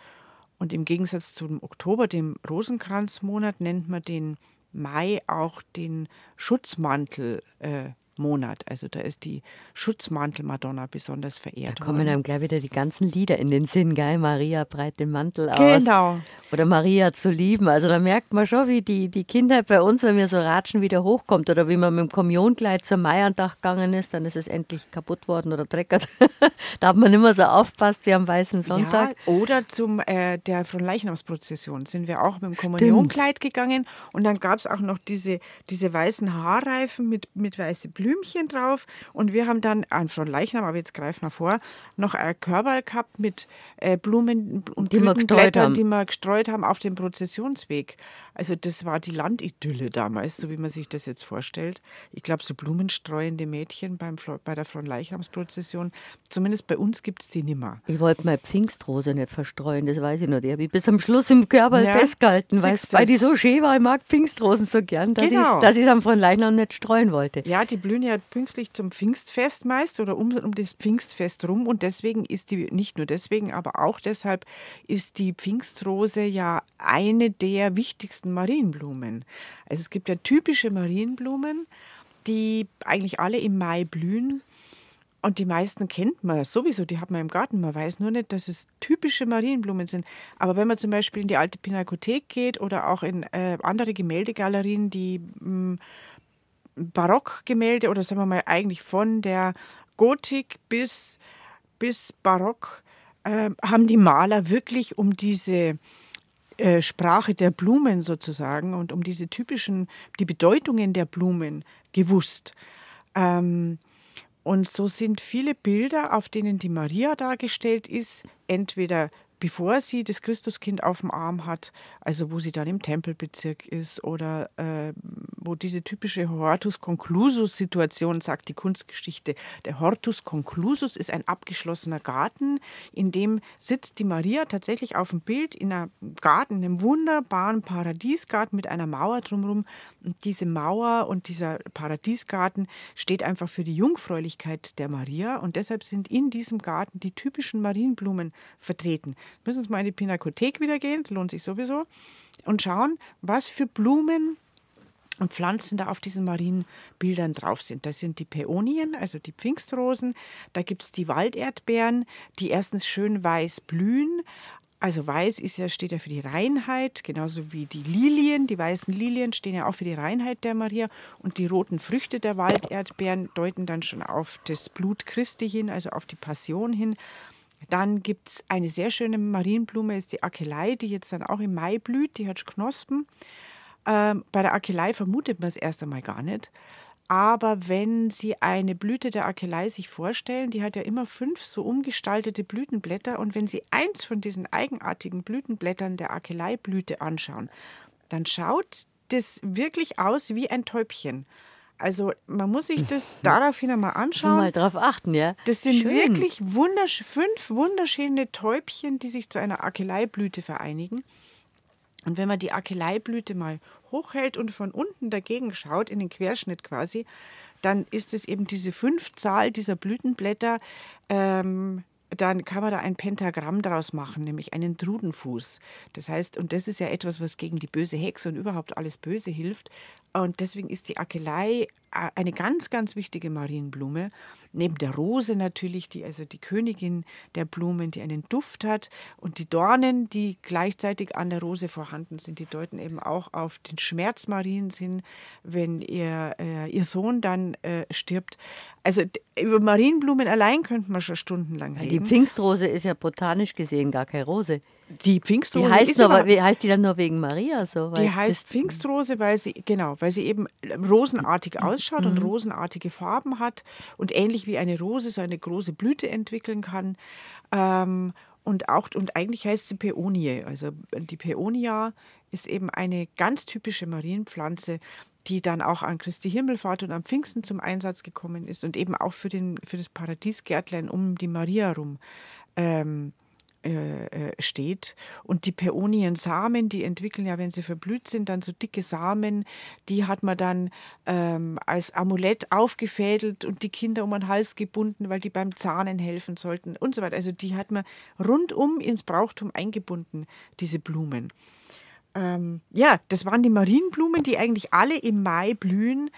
Und im Gegensatz zum Oktober, dem Rosenkranzmonat, nennt man den Mai auch den Schutzmantel. Äh, Monat. Also da ist die Schutzmantel-Madonna besonders verehrt Da kommen worden. einem gleich wieder die ganzen Lieder in den Sinn, geil, Maria breit den Mantel aus. Genau. Oder Maria zu lieben. Also da merkt man schon, wie die, die Kindheit bei uns, wenn wir so ratschen, wieder hochkommt. Oder wie man mit dem Kommunionkleid zum Maiandach gegangen ist, dann ist es endlich kaputt worden oder dreckert. da hat man immer so aufpasst wie am Weißen Sonntag. Ja, oder zum äh, der Fronleichnamsprozession sind wir auch mit dem Kommunionkleid gegangen und dann gab es auch noch diese, diese weißen Haarreifen mit, mit weißen Blüten Blümchen drauf. Und wir haben dann an Frau Leichnam, aber jetzt greifen wir vor, noch ein Körperl gehabt mit äh, Blumen und die haben. die wir gestreut haben auf dem Prozessionsweg. Also das war die Landidylle damals, so wie man sich das jetzt vorstellt. Ich glaube, so blumenstreuende Mädchen beim, bei der Fronleichnamsprozession, zumindest bei uns gibt es die nimmer. Ich wollte meine Pfingstrose nicht verstreuen, das weiß ich noch. Die habe ich bis am Schluss im Körper ja, festgehalten, weil die so schön war. Ich mag Pfingstrosen so gern, dass genau. ich es am Fronleichnam nicht streuen wollte. Ja, die blühen ja pünktlich zum Pfingstfest meist oder um, um das Pfingstfest rum und deswegen ist die, nicht nur deswegen, aber auch deshalb ist die Pfingstrose ja eine der wichtigsten Marienblumen. Also es gibt ja typische Marienblumen, die eigentlich alle im Mai blühen. Und die meisten kennt man sowieso, die hat man im Garten. Man weiß nur nicht, dass es typische Marienblumen sind. Aber wenn man zum Beispiel in die alte Pinakothek geht oder auch in äh, andere Gemäldegalerien, die mh, mm, Barockgemälde oder sagen wir mal eigentlich von der Gotik bis, bis Barock, äh, haben die Maler wirklich um diese äh, Sprache der Blumen sozusagen und um diese typischen, die Bedeutungen der Blumen gewusst. Ähm, und so sind viele Bilder, auf denen die Maria dargestellt ist, entweder bevor sie das Christuskind auf dem Arm hat, also wo sie dann im Tempelbezirk ist oder äh, wo diese typische Hortus Conclusus-Situation sagt die Kunstgeschichte. Der Hortus Conclusus ist ein abgeschlossener Garten, in dem sitzt die Maria tatsächlich auf dem Bild in einem Garten, in einem wunderbaren Paradiesgarten mit einer Mauer drumherum. Und diese Mauer und dieser Paradiesgarten steht einfach für die Jungfräulichkeit der Maria und deshalb sind in diesem Garten die typischen Marienblumen vertreten müssen Sie mal in die Pinakothek wieder gehen, lohnt sich sowieso, und schauen, was für Blumen und Pflanzen da auf diesen Marienbildern drauf sind. Da sind die Päonien, also die Pfingstrosen, da gibt es die Walderdbeeren, die erstens schön weiß blühen. Also weiß ist ja, steht ja für die Reinheit, genauso wie die Lilien. Die weißen Lilien stehen ja auch für die Reinheit der Maria. Und die roten Früchte der Walderdbeeren deuten dann schon auf das Blut Christi hin, also auf die Passion hin. Dann gibt es eine sehr schöne Marienblume, ist die Akelei, die jetzt dann auch im Mai blüht, die hat Knospen. Ähm, bei der Akelei vermutet man es erst einmal gar nicht. Aber wenn Sie eine Blüte der Akelei sich vorstellen, die hat ja immer fünf so umgestaltete Blütenblätter. Und wenn Sie eins von diesen eigenartigen Blütenblättern der Akelei-Blüte anschauen, dann schaut das wirklich aus wie ein Täubchen. Also man muss sich das daraufhin einmal anschauen. mal drauf achten, ja. Das sind Schön. wirklich wundersch fünf wunderschöne Täubchen, die sich zu einer Akeleieblüte vereinigen. Und wenn man die Akeleieblüte mal hochhält und von unten dagegen schaut, in den Querschnitt quasi, dann ist es eben diese Fünfzahl dieser Blütenblätter, ähm, dann kann man da ein Pentagramm daraus machen, nämlich einen Drudenfuß. Das heißt, und das ist ja etwas, was gegen die böse Hexe und überhaupt alles Böse hilft. Und deswegen ist die Akelei eine ganz, ganz wichtige Marienblume. Neben der Rose natürlich, die also die Königin der Blumen, die einen Duft hat. Und die Dornen, die gleichzeitig an der Rose vorhanden sind, die deuten eben auch auf den Schmerz Mariens hin, wenn ihr, äh, ihr Sohn dann äh, stirbt. Also über Marienblumen allein könnte man schon stundenlang reden. Die Pfingstrose ist ja botanisch gesehen gar keine Rose. Die Pfingstrose die heißt, nur, aber, heißt die dann nur wegen Maria so? die heißt Pfingstrose, weil sie genau, weil sie eben rosenartig ausschaut mhm. und rosenartige Farben hat und ähnlich wie eine Rose so eine große Blüte entwickeln kann. Ähm, und auch und eigentlich heißt sie Päonie. Also die Päonia ist eben eine ganz typische Marienpflanze, die dann auch an Christi Himmelfahrt und am Pfingsten zum Einsatz gekommen ist und eben auch für, den, für das Paradiesgärtlein um die Maria herum ähm, äh, äh, steht. Und die Päoniensamen, die entwickeln ja, wenn sie verblüht sind, dann so dicke Samen, die hat man dann ähm, als Amulett aufgefädelt und die Kinder um den Hals gebunden, weil die beim Zahnen helfen sollten und so weiter. Also die hat man rundum ins Brauchtum eingebunden, diese Blumen. Ähm, ja, das waren die Marienblumen, die eigentlich alle im Mai blühen.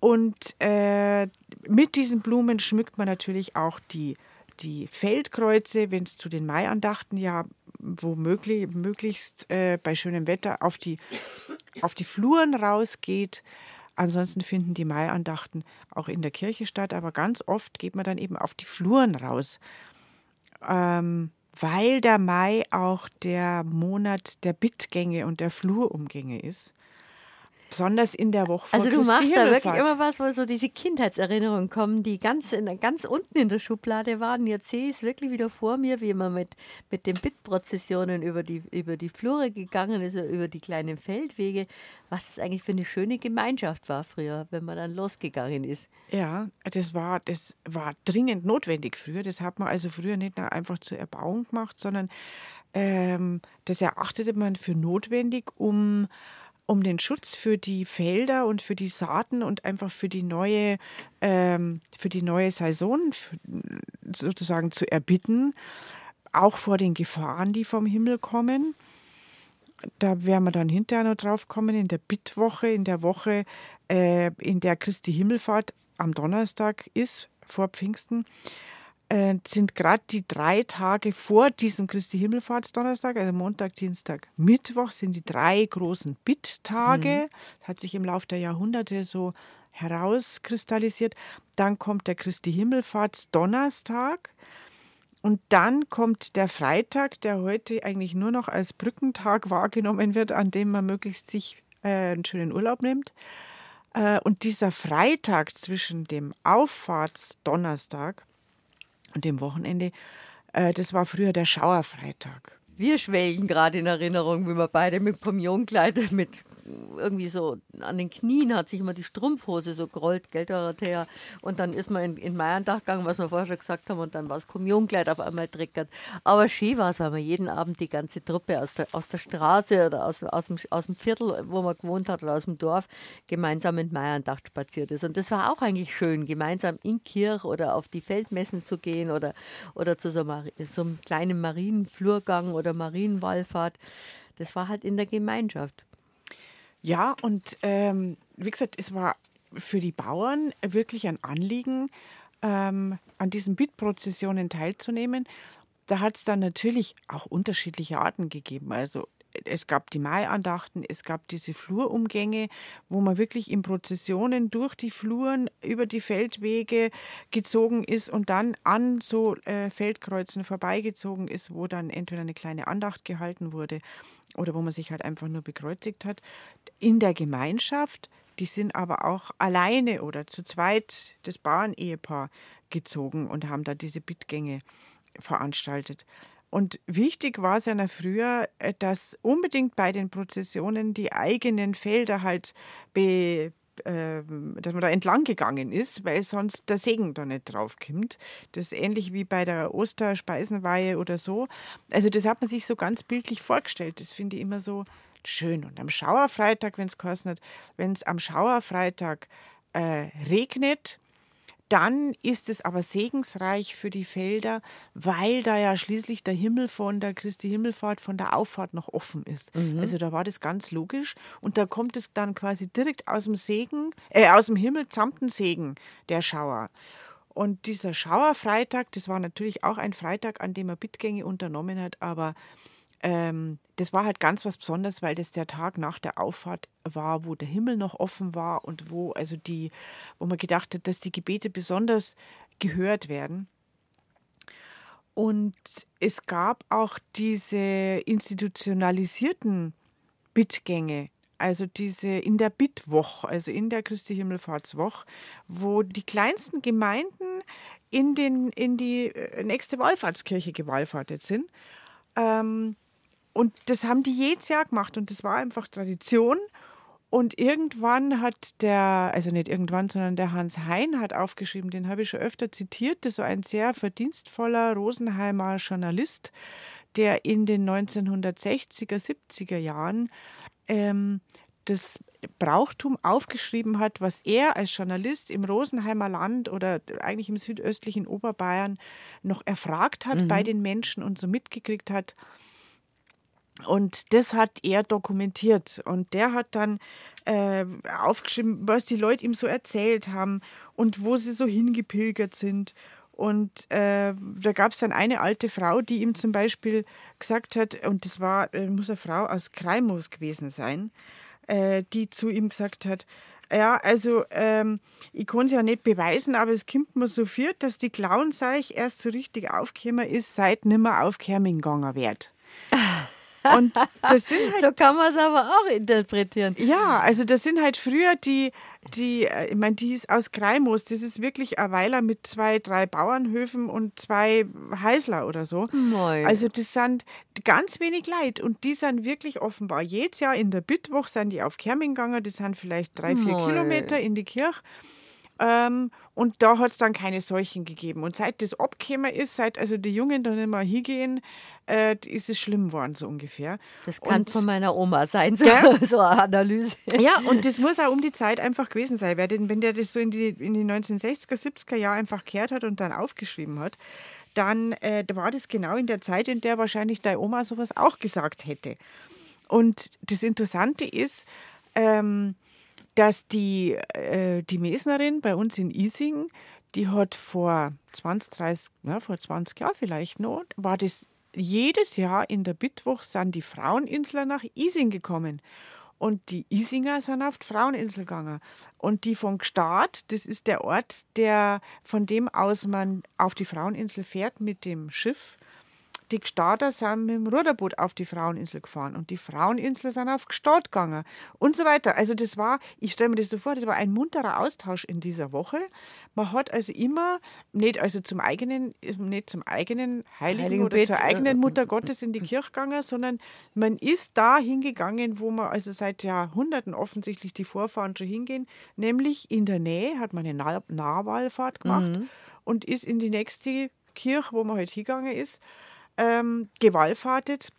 Und äh, mit diesen Blumen schmückt man natürlich auch die die Feldkreuze, wenn es zu den Maiandachten ja womöglich möglichst äh, bei schönem Wetter auf die, auf die Fluren rausgeht. Ansonsten finden die Maiandachten auch in der Kirche statt, aber ganz oft geht man dann eben auf die Fluren raus, ähm, weil der Mai auch der Monat der Bittgänge und der Flurumgänge ist. Besonders in der Woche vor Also du machst da wirklich immer was, wo so diese Kindheitserinnerungen kommen, die ganz, in, ganz unten in der Schublade waren. Jetzt sehe ich es wirklich wieder vor mir, wie man mit, mit den Bittprozessionen über die, über die Flure gegangen ist, über die kleinen Feldwege. Was das eigentlich für eine schöne Gemeinschaft war früher, wenn man dann losgegangen ist. Ja, das war, das war dringend notwendig früher. Das hat man also früher nicht nur einfach zur Erbauung gemacht, sondern ähm, das erachtete man für notwendig, um um den Schutz für die Felder und für die Saaten und einfach für die neue, ähm, für die neue Saison sozusagen zu erbitten, auch vor den Gefahren, die vom Himmel kommen. Da werden wir dann hinterher noch drauf kommen, in der Bittwoche, in der Woche, äh, in der Christi Himmelfahrt am Donnerstag ist, vor Pfingsten äh, sind gerade die drei Tage vor diesem Christi Himmelfahrtsdonnerstag, also Montag, Dienstag, Mittwoch, sind die drei großen Bitttage. Mhm. Das hat sich im Laufe der Jahrhunderte so herauskristallisiert. Dann kommt der Christi Himmelfahrtsdonnerstag. Und dann kommt der Freitag, der heute eigentlich nur noch als Brückentag wahrgenommen wird, an dem man möglichst sich äh, einen schönen Urlaub nimmt. Äh, und dieser Freitag zwischen dem Auffahrtsdonnerstag und dem Wochenende, äh, das war früher der Schauerfreitag. Wir schwelgen gerade in Erinnerung, wie wir beide mit Kommunionkleid mit irgendwie so an den Knien hat sich immer die Strumpfhose so gerollt, gell, Dorothea. Und dann ist man in, in Meierndag gegangen, was wir vorher schon gesagt haben, und dann war das Kommunionkleid auf einmal dreckert. Aber schön war es, weil man jeden Abend die ganze Truppe aus der, aus der Straße oder aus, aus, dem, aus dem Viertel, wo man gewohnt hat, oder aus dem Dorf, gemeinsam in Meierndag spaziert ist. Und das war auch eigentlich schön, gemeinsam in Kirch oder auf die Feldmessen zu gehen oder, oder zu so, so einem kleinen Marienflurgang oder Marienwallfahrt. Das war halt in der Gemeinschaft. Ja, und ähm, wie gesagt, es war für die Bauern wirklich ein Anliegen, ähm, an diesen Bittprozessionen teilzunehmen. Da hat es dann natürlich auch unterschiedliche Arten gegeben. Also es gab die Maiandachten, es gab diese Flurumgänge, wo man wirklich in Prozessionen durch die Fluren über die Feldwege gezogen ist und dann an so äh, Feldkreuzen vorbeigezogen ist, wo dann entweder eine kleine Andacht gehalten wurde oder wo man sich halt einfach nur bekreuzigt hat. In der Gemeinschaft, die sind aber auch alleine oder zu zweit das Bauernehepaar gezogen und haben da diese Bittgänge veranstaltet. Und wichtig war es ja früher, äh, dass unbedingt bei den Prozessionen die eigenen Felder halt be, äh, dass man da entlang gegangen ist, weil sonst der Segen da nicht draufkommt. Das ist ähnlich wie bei der Osterspeisenweihe oder so. Also das hat man sich so ganz bildlich vorgestellt. Das finde ich immer so schön. Und am Schauerfreitag, wenn es geheißen hat, wenn es am Schauerfreitag äh, regnet, dann ist es aber segensreich für die Felder, weil da ja schließlich der Himmel von der Christi Himmelfahrt, von der Auffahrt noch offen ist. Mhm. Also da war das ganz logisch. Und da kommt es dann quasi direkt aus dem Segen, äh, aus dem Himmel samt Segen, der Schauer. Und dieser Schauerfreitag, das war natürlich auch ein Freitag, an dem er Bittgänge unternommen hat, aber ähm, das war halt ganz was Besonderes, weil das der Tag nach der Auffahrt war, wo der Himmel noch offen war und wo also die, wo man gedacht hat, dass die Gebete besonders gehört werden. Und es gab auch diese institutionalisierten Bittgänge, also diese in der Bittwoche, also in der Christi Himmelfahrtswoche, wo die kleinsten Gemeinden in, den, in die äh, nächste Wallfahrtskirche gewallfahrtet sind. Ähm, und das haben die jedes Jahr gemacht und das war einfach Tradition. Und irgendwann hat der, also nicht irgendwann, sondern der Hans Hein hat aufgeschrieben, den habe ich schon öfter zitiert, das war ein sehr verdienstvoller Rosenheimer Journalist, der in den 1960er, 70er Jahren ähm, das Brauchtum aufgeschrieben hat, was er als Journalist im Rosenheimer Land oder eigentlich im südöstlichen Oberbayern noch erfragt hat mhm. bei den Menschen und so mitgekriegt hat, und das hat er dokumentiert. Und der hat dann äh, aufgeschrieben, was die Leute ihm so erzählt haben und wo sie so hingepilgert sind. Und äh, da gab es dann eine alte Frau, die ihm zum Beispiel gesagt hat, und das war, äh, muss eine Frau aus Kreimos gewesen sein, äh, die zu ihm gesagt hat, ja, also ähm, ich kann es ja nicht beweisen, aber es kommt mir so viel, dass die Klauenseich erst so richtig aufgekommen ist, seit nimmer auf Kerming gegangen wird. Und das sind halt, so kann man es aber auch interpretieren. Ja, also das sind halt früher die, die, äh, ich meine, die ist aus Greimos. Das ist wirklich ein Weiler mit zwei, drei Bauernhöfen und zwei Heisler oder so. Moi. Also das sind ganz wenig Leid und die sind wirklich offenbar jedes Jahr in der Bittwoch sind die auf Kerming gegangen. Das sind vielleicht drei, vier Moi. Kilometer in die Kirche. Ähm, und da hat es dann keine Seuchen gegeben. Und seit das abgekommen ist, seit also die Jungen dann immer hingehen, äh, ist es schlimm geworden, so ungefähr. Das kann Und- von meiner Oma sein, so, so eine Analyse. Ja, und das muss auch um die Zeit einfach gewesen sein. Wer den, wenn der das so in die, in die 1960er, 70er Jahre einfach gehört hat und dann aufgeschrieben hat, dann äh, war das genau in der Zeit, in der wahrscheinlich deine Oma sowas auch gesagt hätte. Und das Interessante ist, ähm, dass die, äh, die Mesnerin bei uns in Ising, die hat vor 20, 30, ja, vor 20 Jahren vielleicht noch, war das jedes Jahr in der Bittwoch sind die Fraueninsler nach Ising gekommen. Und die Isinger sind auf die Fraueninsel gegangen. Und die von Gstaad, das ist der Ort, der, von dem aus man auf die Fraueninsel fährt mit dem Schiff. Die Gstader sind mit dem Ruderboot auf die Fraueninsel gefahren und die Fraueninsel sind auf Gstaad gegangen und so weiter. Also das war, ich stelle mir das so vor, das war ein munterer Austausch in dieser Woche. Man hat also immer, nicht also zum eigenen, nicht zum eigenen Heiligen, Heiligen oder Bett, zur äh, eigenen Mutter Gottes in die Kirche gegangen, sondern man ist da hingegangen, wo man also seit Jahrhunderten offensichtlich die Vorfahren schon hingehen, nämlich in der Nähe hat man eine Nah Nahwallfahrt gemacht und ist in die nächste Kirche, wo man halt hingegangen ist, ähm, gewallfahrtet.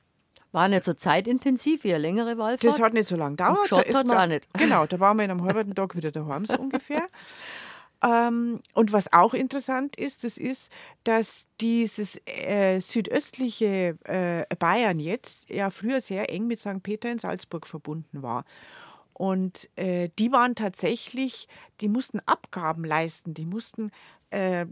War nicht so zeitintensiv wie eine längere Wallfahrt. Das hat nicht so lange gedauert. geschaut Da man- auch nicht. Genau, da waren wir in einem halben Tag wieder daheim, so ungefähr. Ähm, und was auch interessant ist, das ist, dass dieses äh, südöstliche äh, Bayern jetzt ja früher sehr eng mit St. Peter in Salzburg verbunden war. Und äh, die waren tatsächlich, die mussten Abgaben leisten, die mussten äh,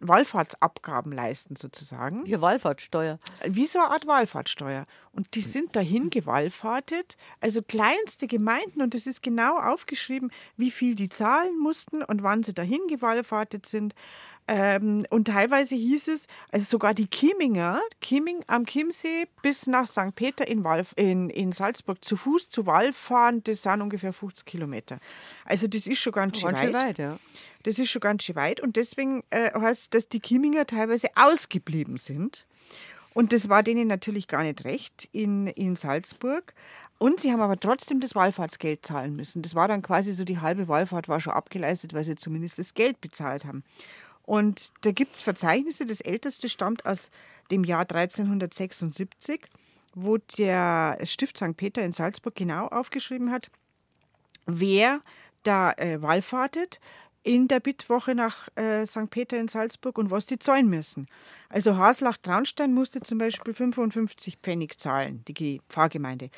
Wallfahrtsabgaben leisten sozusagen Hier Wallfahrtsteuer. wie so eine Art Wallfahrtsteuer. Und die sind dahin gewallfahrtet, also kleinste Gemeinden, und es ist genau aufgeschrieben, wie viel die zahlen mussten und wann sie dahin gewallfahrtet sind. Ähm, und teilweise hieß es, also sogar die Chieminger, Chieming am Chiemsee bis nach St. Peter in, Wallf in, in Salzburg zu Fuß zu Wall fahren, das sind ungefähr 50 Kilometer. Also das ist schon ganz schön Ganz schön weit. weit, ja. Das ist schon ganz schön weit und deswegen äh, heißt es, dass die Chieminger teilweise ausgeblieben sind. Und das war denen natürlich gar nicht recht in, in Salzburg. Und sie haben aber trotzdem das Wallfahrtsgeld zahlen müssen. Das war dann quasi so, die halbe Wallfahrt war schon abgeleistet, weil sie zumindest das Geld bezahlt haben. Und da gibt es Verzeichnisse, das älteste stammt aus dem Jahr 1376, wo der Stift St. Peter in Salzburg genau aufgeschrieben hat, wer da äh, wallfahrtet in der Bittwoche nach äh, St. Peter in Salzburg und was die zahlen müssen. Also Haslach-Traunstein musste zum Beispiel 55 Pfennig zahlen, die Ge- Pfarrgemeinde.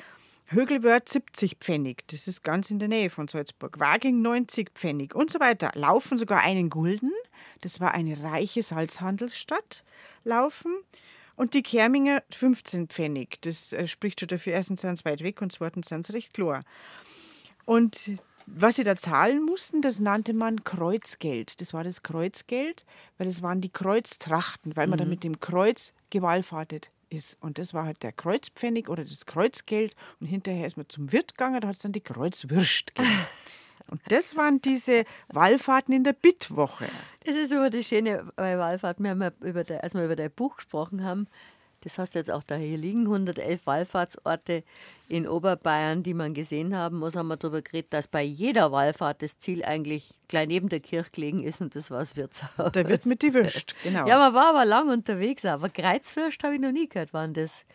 Högelwörth 70 Pfennig, das ist ganz in der Nähe von Salzburg. Waging 90 Pfennig und so weiter. Laufen sogar einen Gulden, das war eine reiche Salzhandelsstadt, laufen. Und die Kerminger 15 Pfennig, das äh, spricht schon dafür, erstens sind sie weit weg und zweitens sind sie recht klar. Und was sie da zahlen mussten, das nannte man Kreuzgeld. Das war das Kreuzgeld, weil das waren die Kreuztrachten, weil man da mit dem Kreuz gewallfahrtet ist. Und das war halt der Kreuzpfennig oder das Kreuzgeld. Und hinterher ist man zum Wirt gegangen, da hat es dann die Kreuzwürst gegeben. Und das waren diese Wallfahrten in der Bittwoche. Das ist immer das Schöne bei Wallfahrt. Wir haben ja über der, als wir über dein Buch gesprochen haben, das hast du jetzt auch da hier liegen, 111 Wallfahrtsorte in Oberbayern, die man gesehen haben. Was haben wir darüber geredet, dass bei jeder Wallfahrt das Ziel eigentlich gleich neben der Kirche gelegen ist und das war das Wirtshaus. Da wird mit die Würst, genau. Ja, man war aber lang unterwegs. Aber Kreuzwürst habe ich noch nie gehört. Waren das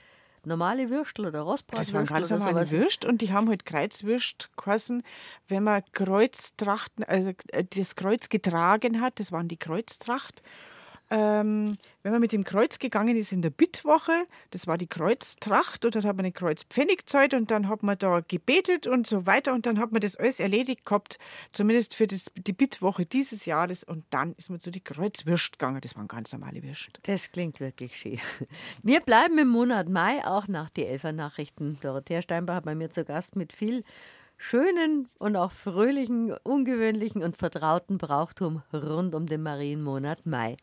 normale Würstel oder Rostbratwürstel? Das waren ganz normale sowas? Würst und die haben halt Kreuzwürst geheißen, wenn man Kreuztrachten, also äh, das Kreuz getragen hat, das waren die Kreuztracht. Ähm, wenn man mit dem Kreuz gegangen ist in der Bittwoche, das war die Kreuztracht und dann hat man den Kreuzpfennig gezahlt und dann hat man da gebetet und so weiter und dann hat man das alles erledigt gehabt, zumindest für das, die Bittwoche dieses Jahres und dann ist man zu die Kreuzwürst gegangen, das waren ganz normale Würst. Das klingt wirklich schön. Wir bleiben im Monat Mai, auch nach die Elfer Nachrichten. Dorothea Steinbach hat bei mir zu Gast mit viel schönen und auch fröhlichen, ungewöhnlichen und vertrauten Brauchtum rund um den Marienmonat Mai.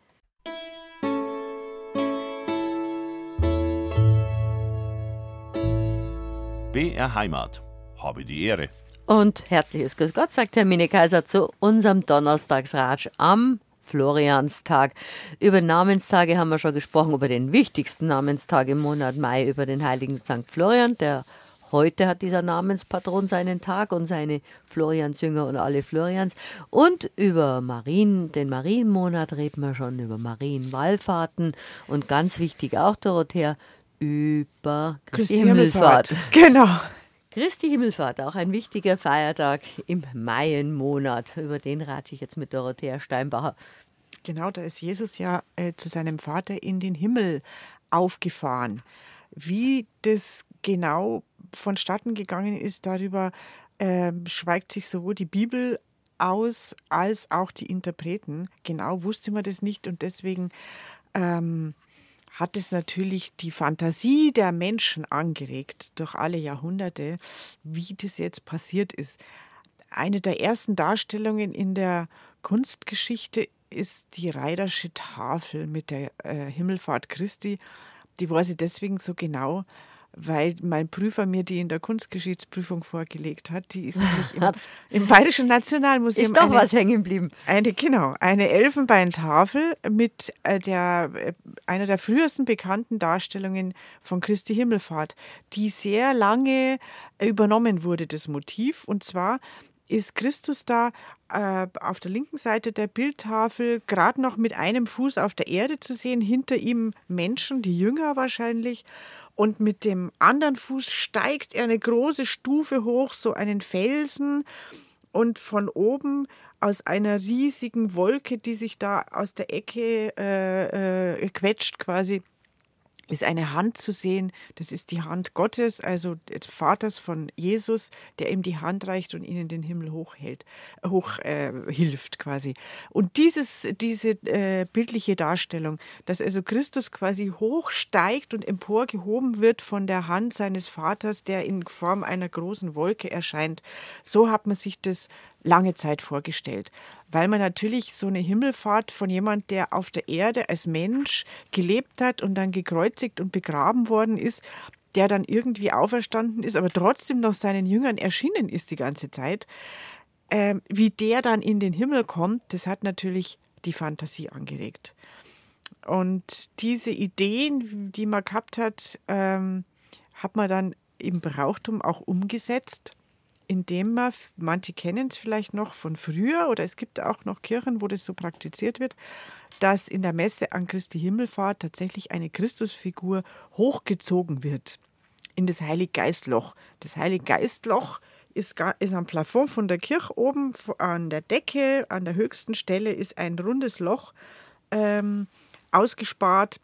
BR Heimat. Habe die Ehre. Und herzliches Grüß Gott, sagt Hermine Kaiser zu unserem Donnerstagsratsch am Florianstag. Über Namenstage haben wir schon gesprochen, über den wichtigsten Namenstag im Monat Mai, über den heiligen St. Florian, der Heute hat dieser Namenspatron seinen Tag und seine Floriansjünger und alle Florians. Und über Marien, den Marienmonat reden wir schon, über Marienwallfahrten und ganz wichtig auch, Dorothea, über Christi, Christi Himmelfahrt. Himmelfahrt. Genau. Christi Himmelfahrt, auch ein wichtiger Feiertag im Maienmonat. Über den rate ich jetzt mit Dorothea Steinbacher. Genau, da ist Jesus ja äh, zu seinem Vater in den Himmel aufgefahren. Wie das genau vonstatten gegangen ist, darüber äh, schweigt sich sowohl die Bibel aus als auch die Interpreten. Genau wusste man das nicht und deswegen ähm, hat es natürlich die Fantasie der Menschen angeregt durch alle Jahrhunderte, wie das jetzt passiert ist. Eine der ersten Darstellungen in der Kunstgeschichte ist die Reidersche Tafel mit der äh, Himmelfahrt Christi. Die weiß ich deswegen so genau, weil mein Prüfer mir die in der Kunstgeschichtsprüfung vorgelegt hat. Die ist nämlich im, im Bayerischen Nationalmuseum. Ist doch eine, was hängen geblieben. Eine, genau, eine Elfenbeintafel mit äh, der, äh, einer der frühesten bekannten Darstellungen von Christi Himmelfahrt, die sehr lange übernommen wurde, das Motiv. Und zwar ist Christus da äh, auf der linken Seite der Bildtafel gerade noch mit einem Fuß auf der Erde zu sehen, hinter ihm Menschen, die Jünger wahrscheinlich, und mit dem anderen Fuß steigt er eine große Stufe hoch, so einen Felsen. Und von oben aus einer riesigen Wolke, die sich da aus der Ecke äh, äh, quetscht quasi, ist eine Hand zu sehen. Das ist die Hand Gottes, also des Vaters von Jesus, der ihm die Hand reicht und ihnen den Himmel hochhält, hoch äh, hilft quasi. Und dieses, diese äh, bildliche Darstellung, dass also Christus quasi hochsteigt und emporgehoben wird von der Hand seines Vaters, der in Form einer großen Wolke erscheint, so hat man sich das lange Zeit vorgestellt, weil man natürlich so eine Himmelfahrt von jemand, der auf der Erde als Mensch gelebt hat und dann gekreuzigt und begraben worden ist, der dann irgendwie auferstanden ist, aber trotzdem noch seinen Jüngern erschienen ist die ganze Zeit, äh, wie der dann in den Himmel kommt, das hat natürlich die Fantasie angeregt. Und diese Ideen, die man gehabt hat, ähm, hat man dann im Brauchtum auch umgesetzt indem man, manche kennen es vielleicht noch von früher oder es gibt auch noch Kirchen, wo das so praktiziert wird, dass in der Messe an Christi Himmelfahrt tatsächlich eine Christusfigur hochgezogen wird in das Heiliggeistloch. Das Heiliggeistloch ist, ist am Plafond von der Kirche oben an der Decke, an der höchsten Stelle ist ein rundes Loch ähm, ausgespart.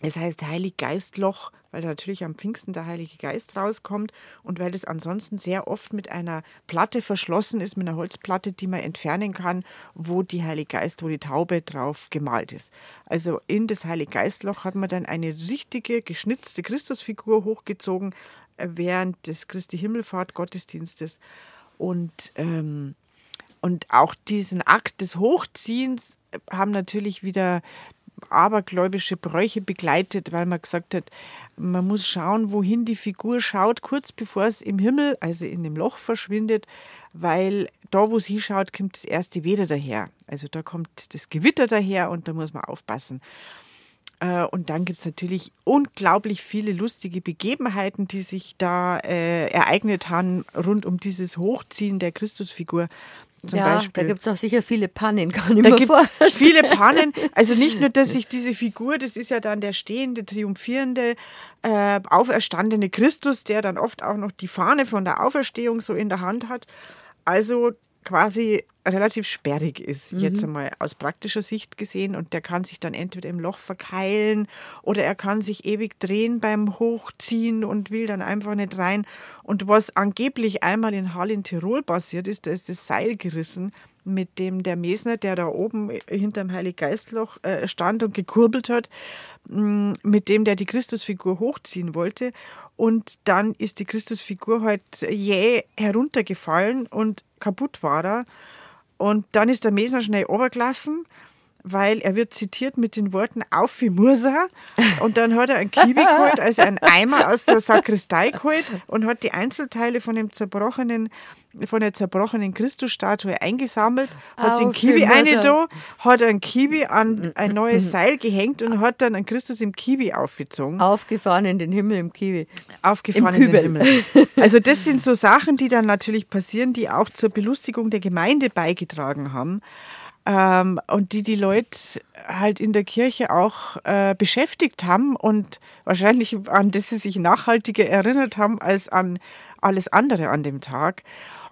Es heißt Heiliggeistloch weil natürlich am Pfingsten der Heilige Geist rauskommt und weil das ansonsten sehr oft mit einer Platte verschlossen ist, mit einer Holzplatte, die man entfernen kann, wo die Heilige Geist, wo die Taube drauf gemalt ist. Also in das Heilige Geistloch hat man dann eine richtige geschnitzte Christusfigur hochgezogen äh, während des Christi Himmelfahrt Gottesdienstes und ähm, und auch diesen Akt des Hochziehens haben natürlich wieder abergläubische Bräuche begleitet, weil man gesagt hat, man muss schauen, wohin die Figur schaut, kurz bevor es im Himmel, also in dem Loch verschwindet, weil da, wo sie schaut, kommt das erste Wetter daher. Also da kommt das Gewitter daher und da muss man aufpassen. Äh, und dann gibt es natürlich unglaublich viele lustige Begebenheiten, die sich da äh, ereignet haben rund um dieses Hochziehen der Christusfigur. Zum ja, Beispiel. da gibt es auch sicher viele Pannen, kann ich da mir vorstellen. Viele Pannen, also nicht nur, dass sich diese Figur, das ist ja dann der stehende, triumphierende, äh, auferstandene Christus, der dann oft auch noch die Fahne von der Auferstehung so in der Hand hat. Also quasi relativ sperrig ist, mhm. jetzt einmal aus praktischer Sicht gesehen. Und der kann sich dann entweder im Loch verkeilen oder er kann sich ewig drehen beim Hochziehen und will dann einfach nicht rein. Und was angeblich einmal in Hall in Tirol passiert ist, da ist das Seil gerissen, mit dem der Mesner, der da oben hinterm Heiliggeistloch äh, stand und gekurbelt hat, mm, mit dem der die Christusfigur hochziehen wollte. Und dann ist die Christusfigur halt jäh heruntergefallen und kaputt war er. Und dann ist der Mesner schnell runtergelaufen, weil er wird zitiert mit den Worten auf wie Mursa und dann hat er ein Kiwi geholt, also einen Eimer aus der Sakristei geholt und hat die Einzelteile von dem zerbrochenen von der zerbrochenen Christusstatue eingesammelt, hat sich ein Kiwi eine da, hat ein Kiwi an ein neues Seil gehängt und hat dann einen Christus im Kiwi aufgezogen. Aufgefahren in den Himmel im Kiwi. Aufgefahren Im in den Himmel. Also das sind so Sachen, die dann natürlich passieren, die auch zur Belustigung der Gemeinde beigetragen haben ähm, und die die Leute halt in der Kirche auch äh, beschäftigt haben und wahrscheinlich an das sie sich nachhaltiger erinnert haben als an alles andere an dem Tag.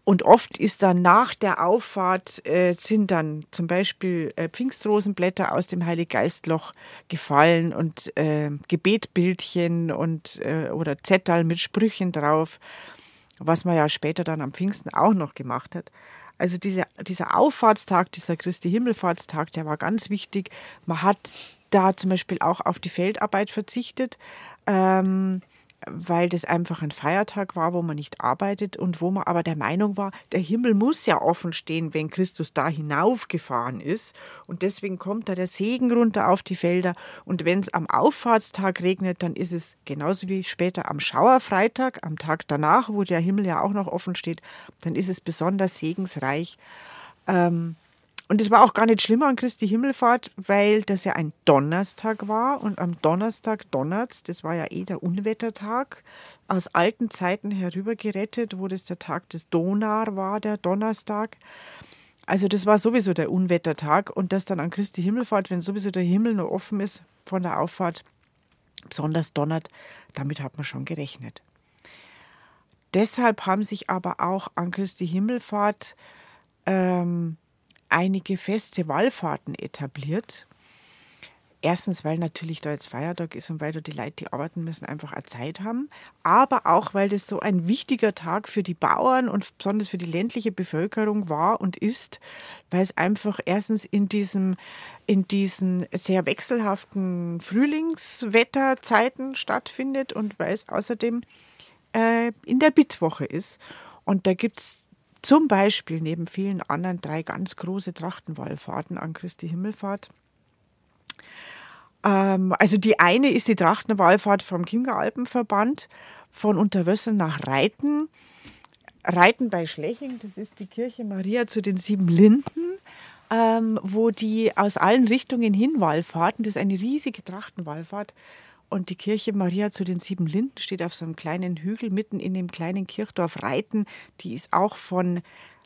Und oft ist dann nach der Auffahrt äh, sind dann zum Beispiel äh, Pfingstrosenblätter aus dem Heiliggeistloch gefallen und äh, Gebetbildchen und äh, oder Zettel mit Sprüchen drauf, was man ja später dann am Pfingsten auch noch gemacht hat. Also diese, dieser Auffahrtstag, dieser Christi Himmelfahrtstag, der war ganz wichtig. Man hat da zum Beispiel auch auf die Feldarbeit verzichtet. Ähm, weil das einfach ein Feiertag war, wo man nicht arbeitet und wo man aber der Meinung war, der Himmel muss ja offen stehen, wenn Christus da hinaufgefahren ist. Und deswegen kommt da der Segen runter auf die Felder. Und wenn es am Auffahrtstag regnet, dann ist es genauso wie später am Schauerfreitag, am Tag danach, wo der Himmel ja auch noch offen steht, dann ist es besonders segensreich. Ähm, und es war auch gar nicht schlimmer an Christi Himmelfahrt, weil das ja ein Donnerstag war und am Donnerstag donnert's, das war ja eh der Unwettertag, aus alten Zeiten herübergerettet, wo das der Tag des Donar war, der Donnerstag. Also das war sowieso der Unwettertag und das dann an Christi Himmelfahrt, wenn sowieso der Himmel nur offen ist von der Auffahrt, besonders donnert, damit hat man schon gerechnet. Deshalb haben sich aber auch an Christi Himmelfahrt ähm, einige feste Wallfahrten etabliert. Erstens, weil natürlich da jetzt Feiertag ist und weil da die Leute, die arbeiten müssen, einfach eine Zeit haben. Aber auch, weil das so ein wichtiger Tag für die Bauern und besonders für die ländliche Bevölkerung war und ist, weil es einfach erstens in diesem, in diesen sehr wechselhaften Frühlingswetterzeiten stattfindet und weil es außerdem äh, in der Bittwoche ist. Und da gibt es zum Beispiel neben vielen anderen drei ganz große Trachtenwallfahrten an Christi Himmelfahrt. Ähm, also die eine ist die Trachtenwallfahrt vom Kingeralpenverband von Unterwössen nach Reiten. Reiten bei Schleching, das ist die Kirche Maria zu den sieben Linden, ähm, wo die aus allen Richtungen hin Wallfahrten, das ist eine riesige Trachtenwallfahrt, und die Kirche Maria zu den sieben Linden steht auf so einem kleinen Hügel mitten in dem kleinen Kirchdorf Reiten. Die ist auch von,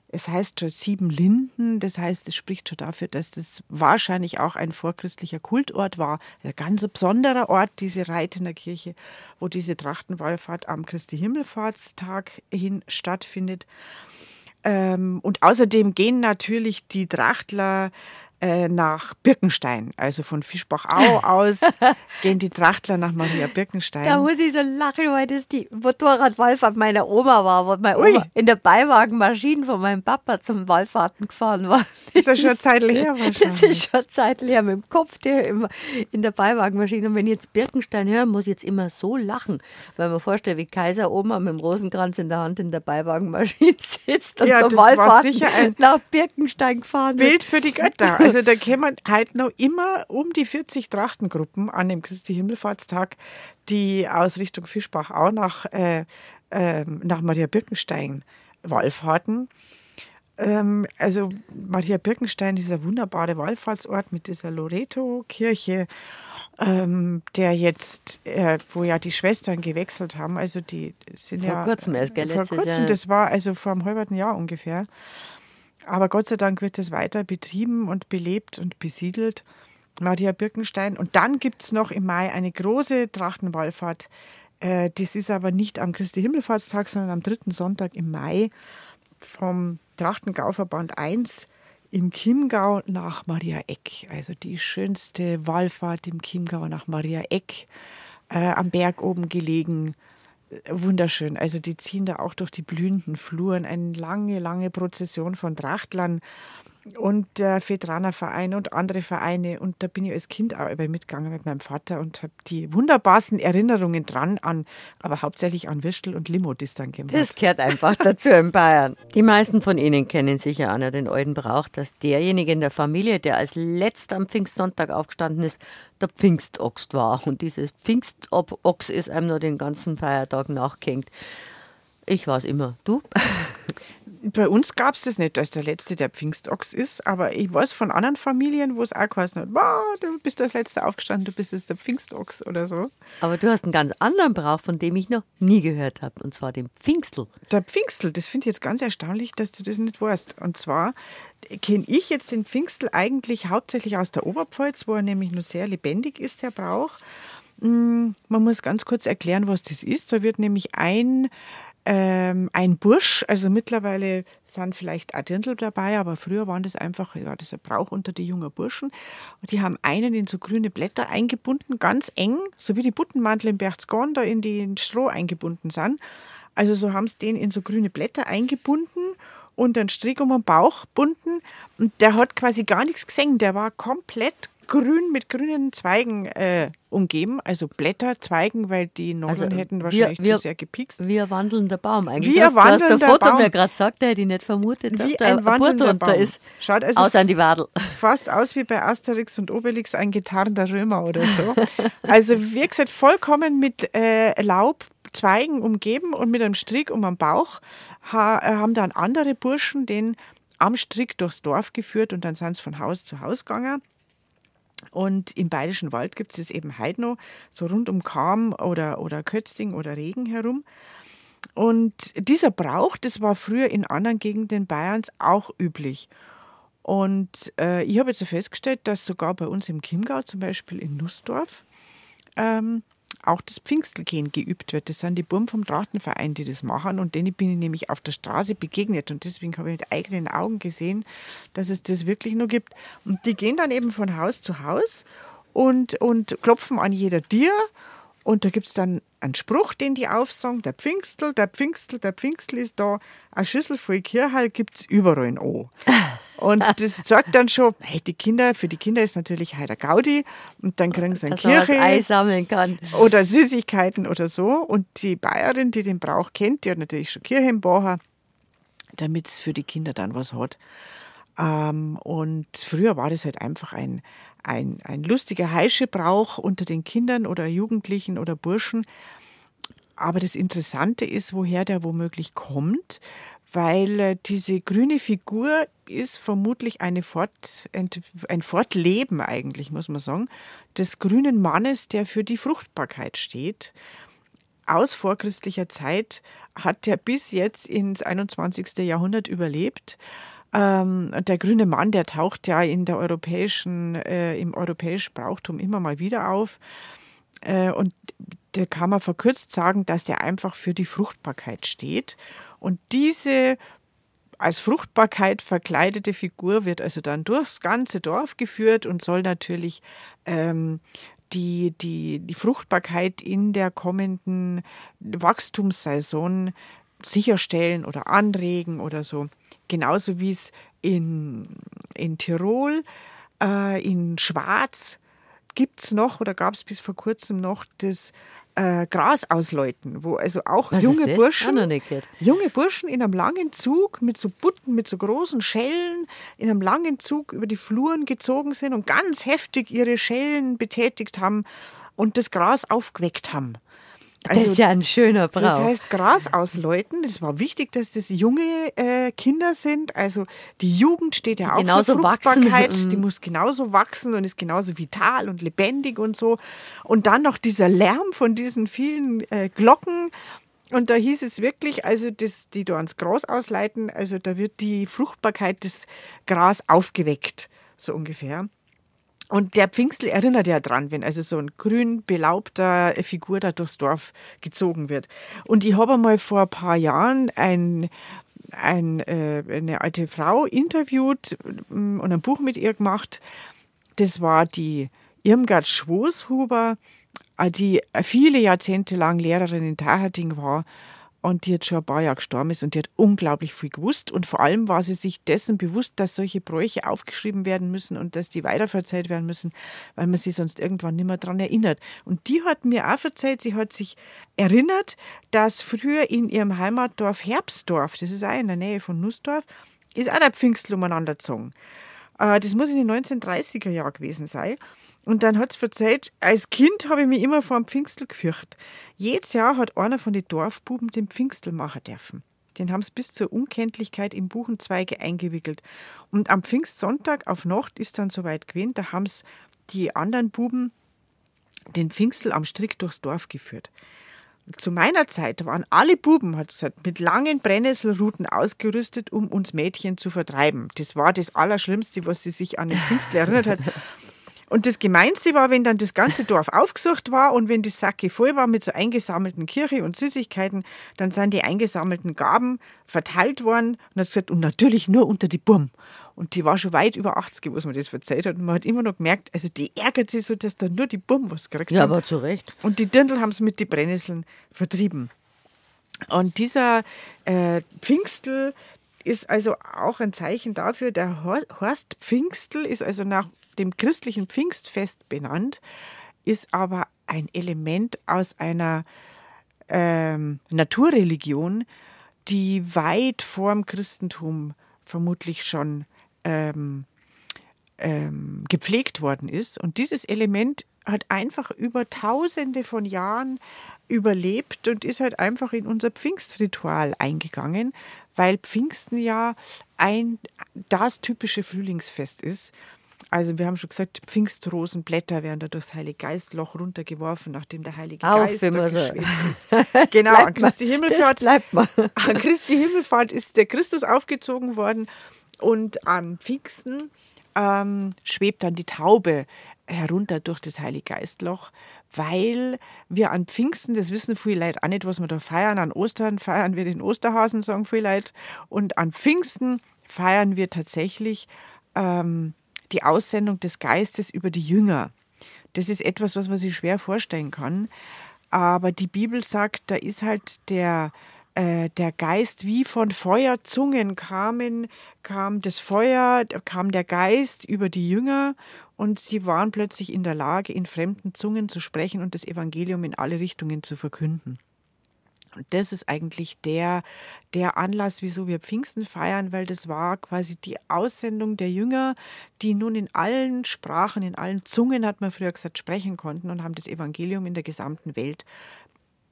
es heißt schon sieben Linden, das heißt, es spricht schon dafür, dass das wahrscheinlich auch ein vorchristlicher Kultort war. Ein ganz besonderer Ort, diese Reitener Kirche, wo diese Trachtenwallfahrt am Christi Himmelfahrtstag hin stattfindet. Ähm, und außerdem gehen natürlich die Trachtler äh, nach Birkenstein. Also von Fischbachau aus gehen die Trachtler nach Maria Birkenstein. Da muss ich so lachen, weil das die Motorradwallfahrt meiner Oma war, wo meine Oma in der Beiwagenmaschine von meinem Papa zum Wallfahrten gefahren war. Das ist ja schon Zeit her wahrscheinlich. Das ist schon Zeit her mit dem Kopf, der immer in der Beiwagenmaschine. Und wenn ich jetzt Birkenstein höre, muss ich jetzt immer so lachen, weil man vorstellt, wie Kaiser Oma mit dem Rosenkranz in der Hand in der Beiwagenmaschine sitzt und ja, zum Wallfahrten nach Birkenstein gefahren Bild für die Götter. Also da kämen halt noch immer um die 40 Trachtengruppen an dem Christi Himmelfahrtstag, die aus Richtung Fischbach auch nach, äh, äh, nach Maria Birkenstein Wallfahrten. Ähm, also Maria Birkenstein, dieser wunderbare Wallfahrtsort mit dieser Loreto-Kirche, ähm, der jetzt, äh, wo ja die Schwestern gewechselt haben, also die sind vor ja kurzem erst, gell, vor kurzem, das war also vor einem halben Jahr ungefähr. Aber Gott sei Dank wird es weiter betrieben und belebt und besiedelt. Maria Birkenstein. Und dann gibt es noch im Mai eine große Trachtenwallfahrt. Äh, das ist aber nicht am Christi Himmelfahrtstag, sondern am dritten Sonntag im Mai vom Trachtengauverband 1 im Chiemgau nach Maria Eck. Also die schönste Wallfahrt im Chiemgau nach Maria Eck, äh, am Berg oben gelegen wunderschön. Also die ziehen da auch durch die blühenden Fluren eine lange, lange Prozession von Trachtlern. Und der Veteranerverein und andere Vereine. Und da bin ich als Kind auch über mitgegangen mit meinem Vater und habe die wunderbarsten Erinnerungen dran an, aber hauptsächlich an Würstel und Limo, das dann gemacht. Das gehört einfach dazu in Bayern. Die meisten von Ihnen kennen sicher an den alten Brauch, dass derjenige in der Familie, der als letzter am Pfingstsonntag aufgestanden ist, der Pfingstochs war. Und dieses Pfingstochs ist einem nur den ganzen Feiertag nachgehängt. Ich war es immer. Du? Bei uns gab es das nicht, dass der Letzte der Pfingstochs ist, aber ich weiß von anderen Familien, wo es auch geheißen hat, wow, du bist als Letzter aufgestanden, du bist jetzt der Pfingstochs oder so. Aber du hast einen ganz anderen Brauch, von dem ich noch nie gehört habe, und zwar den Pfingstl. Der Pfingstl, das finde ich jetzt ganz erstaunlich, dass du das nicht weißt. Und zwar kenne ich jetzt den Pfingstl eigentlich hauptsächlich aus der Oberpfalz, wo er nämlich nur sehr lebendig ist, der Brauch. Mm, man muss ganz kurz erklären, was das ist. Da wird nämlich ein ähm, ein Bursch, also mittlerweile sind vielleicht auch Dirndl dabei, aber früher waren das einfach, ja, das ein Brauch unter die jungen Burschen. Und die haben einen in so grüne Blätter eingebunden, ganz eng, so wie die Buttenmantel im Berchtesgaden da in den Stroh eingebunden sind. Also so haben sie den in so grüne Blätter eingebunden und einen Strick um den Bauch bunden. Und der hat quasi gar nichts gesehen, der war komplett grün mit grünen Zweigen äh, umgeben, also Blätter, Zweigen, weil die Norden also hätten wahrscheinlich wir, zu sehr gepikst. Wie ein wandelnder Baum eigentlich. Wie ein wandelnder der Foto, wer gerade sagt, der hätte ich nicht vermutet, dass wie da ein, ein drunter ist. Schaut also aus an die Wadel. Fast aus wie bei Asterix und Obelix ein getarnter Römer oder so. also wie gesagt, vollkommen mit äh, Laub, Zweigen umgeben und mit einem Strick um den Bauch ha, äh, haben dann andere Burschen den am Strick durchs Dorf geführt und dann sind sie von Haus zu Haus gegangen. Und im Bayerischen Wald gibt es eben heute noch, so rund um Kam oder, oder Kötzting oder Regen herum. Und dieser Brauch, das war früher in anderen Gegenden Bayerns auch üblich. Und äh, ich habe jetzt festgestellt, dass sogar bei uns im Chiemgau, zum Beispiel in Nussdorf, ähm, auch das Pfingstelgehen geübt wird. Das sind die Burm vom Trachtenverein, die das machen. Und denen bin ich nämlich auf der Straße begegnet. Und deswegen habe ich mit eigenen Augen gesehen, dass es das wirklich nur gibt. Und die gehen dann eben von Haus zu Haus und, und klopfen an jeder Tür und da gibt es dann einen Spruch, den die aufsagen, der Pfingstl, der Pfingstl, der Pfingstl ist da, eine Schüssel voll Kirchheil gibt es überall in O. Und das sagt dann schon, hey, die Kinder, für die Kinder ist natürlich heute Gaudi und dann kriegen sie eine Kirche. Ei sammeln kann. Oder Süßigkeiten oder so. Und die Bayerin, die den Brauch kennt, die hat natürlich schon Kirche im Bacher, damit es für die Kinder dann was hat. Ähm, und früher war das halt einfach ein, ein, ein lustiger Heischebrauch unter den Kindern oder Jugendlichen oder Burschen. Aber das Interessante ist, woher der womöglich kommt, weil äh, diese grüne Figur ist vermutlich eine Fort, ein Fortleben eigentlich, muss man sagen, des grünen Mannes, der für die Fruchtbarkeit steht. Aus vorchristlicher Zeit hat er bis jetzt ins 21. Jahrhundert überlebt ähm, der grüne Mann, der taucht ja in der europäischen, äh, im europäischen Brauchtum immer mal wieder auf. Äh, und da kann man verkürzt sagen, dass der einfach für die Fruchtbarkeit steht. Und diese als Fruchtbarkeit verkleidete Figur wird also dann durchs ganze Dorf geführt und soll natürlich ähm, die, die, die Fruchtbarkeit in der kommenden Wachstumssaison sicherstellen oder anregen oder so. Genauso wie es in, in Tirol, äh, in Schwarz gibt es noch oder gab es bis vor kurzem noch das äh, Gras ausläuten, wo also auch Was junge Burschen, junge Burschen in einem langen Zug mit so Butten, mit so großen Schellen, in einem langen Zug über die Fluren gezogen sind und ganz heftig ihre Schellen betätigt haben und das Gras aufgeweckt haben. Also, das ist ja ein schöner Brauch. Das heißt, Gras ausläuten. Es war wichtig, dass das junge äh, Kinder sind. Also die Jugend steht ja die auch genauso für Fruchtbarkeit. Wachsen. Die muss genauso wachsen und ist genauso vital und lebendig und so. Und dann noch dieser Lärm von diesen vielen äh, Glocken. Und da hieß es wirklich, also das, die da ans Gras ausleiten, also da wird die Fruchtbarkeit des Gras aufgeweckt, so ungefähr. Und der Pfingstl erinnert ja dran, wenn also so ein grün belaubter Figur da durchs Dorf gezogen wird. Und ich habe mal vor ein paar Jahren ein, ein, äh, eine alte Frau interviewt mm, und ein Buch mit ihr gemacht. Das war die Irmgard Schwoshuber, äh, die viele Jahrzehnte lang Lehrerin in Taherting war und die jetzt schon ein paar Jahre gestorben ist und die hat unglaublich viel gewusst und vor allem war sie sich dessen bewusst, dass solche Bräuche aufgeschrieben werden müssen und dass die weiterverzählt werden müssen, weil man sich sonst irgendwann nicht mehr daran erinnert. Und die hat mir auch erzählt, sie hat sich erinnert, dass früher in ihrem Heimatdorf Herbstdorf, das ist auch in der Nähe von Nussdorf, ist auch der Pfingstl umeinander gezogen. Äh, das muss in den 1930er Jahren gewesen sein. Und dann hat es erzählt, als Kind habe ich mich immer vor dem Pfingstl gefürchtet. Jedes Jahr hat einer von den Dorfbuben den Pfingstl machen dürfen. Den haben sie bis zur Unkenntlichkeit in Buchenzweige eingewickelt. Und am Pfingstsonntag auf Nacht ist dann soweit gewesen, da haben sie die anderen Buben den Pfingstl am Strick durchs Dorf geführt. Zu meiner Zeit waren alle Buben, hat gesagt, mit langen Brennnesselruten ausgerüstet, um uns Mädchen zu vertreiben. Das war das Allerschlimmste, was sie sich an den Pfingstl erinnert hat. Und das Gemeinste war, wenn dann das ganze Dorf aufgesucht war und wenn die Sacke voll war mit so eingesammelten Kirche und Süßigkeiten, dann sind die eingesammelten Gaben verteilt worden und hat gesagt, und natürlich nur unter die Burm. Und die war schon weit über 80, was man das erzählt hat. Und man hat immer noch gemerkt, also die ärgert sich so, dass da nur die Burm was gekriegt Ja, haben. aber zu Recht. Und die Dirndl haben es mit den Brennnesseln vertrieben. Und dieser äh, Pfingstl ist also auch ein Zeichen dafür, der Hor- Horst Pfingstl ist also nach dem christlichen Pfingstfest benannt, ist aber ein Element aus einer ähm, Naturreligion, die weit vor dem Christentum vermutlich schon ähm, ähm, gepflegt worden ist. Und dieses Element hat einfach über tausende von Jahren überlebt und ist halt einfach in unser Pfingstritual eingegangen, weil Pfingsten ja ein das typische Frühlingsfest ist. Also wir haben schon gesagt, Pfingstrosenblätter werden da durchs Heilige Geistloch runtergeworfen, nachdem der Heilige Auf, Geist immer so. ist. genau, an Christi Himmelfahrt bleibt mal. an Christi Himmelfahrt ist der Christus aufgezogen worden und an Pfingsten ähm, schwebt dann die Taube herunter durch das Heilige Geistloch, weil wir an Pfingsten, das wissen viele Leute auch nicht, was wir da feiern, an Ostern feiern wir den Osterhasen, sagen viele Leute, und an Pfingsten feiern wir tatsächlich ähm, die Aussendung des Geistes über die Jünger. Das ist etwas, was man sich schwer vorstellen kann. Aber die Bibel sagt, da ist halt der, äh, der Geist wie von Feuerzungen kamen, kam das Feuer, kam der Geist über die Jünger und sie waren plötzlich in der Lage, in fremden Zungen zu sprechen und das Evangelium in alle Richtungen zu verkünden. Und das ist eigentlich der, der Anlass, wieso wir Pfingsten feiern, weil das war quasi die Aussendung der Jünger, die nun in allen Sprachen, in allen Zungen, hat man früher gesagt, sprechen konnten und haben das Evangelium in der gesamten Welt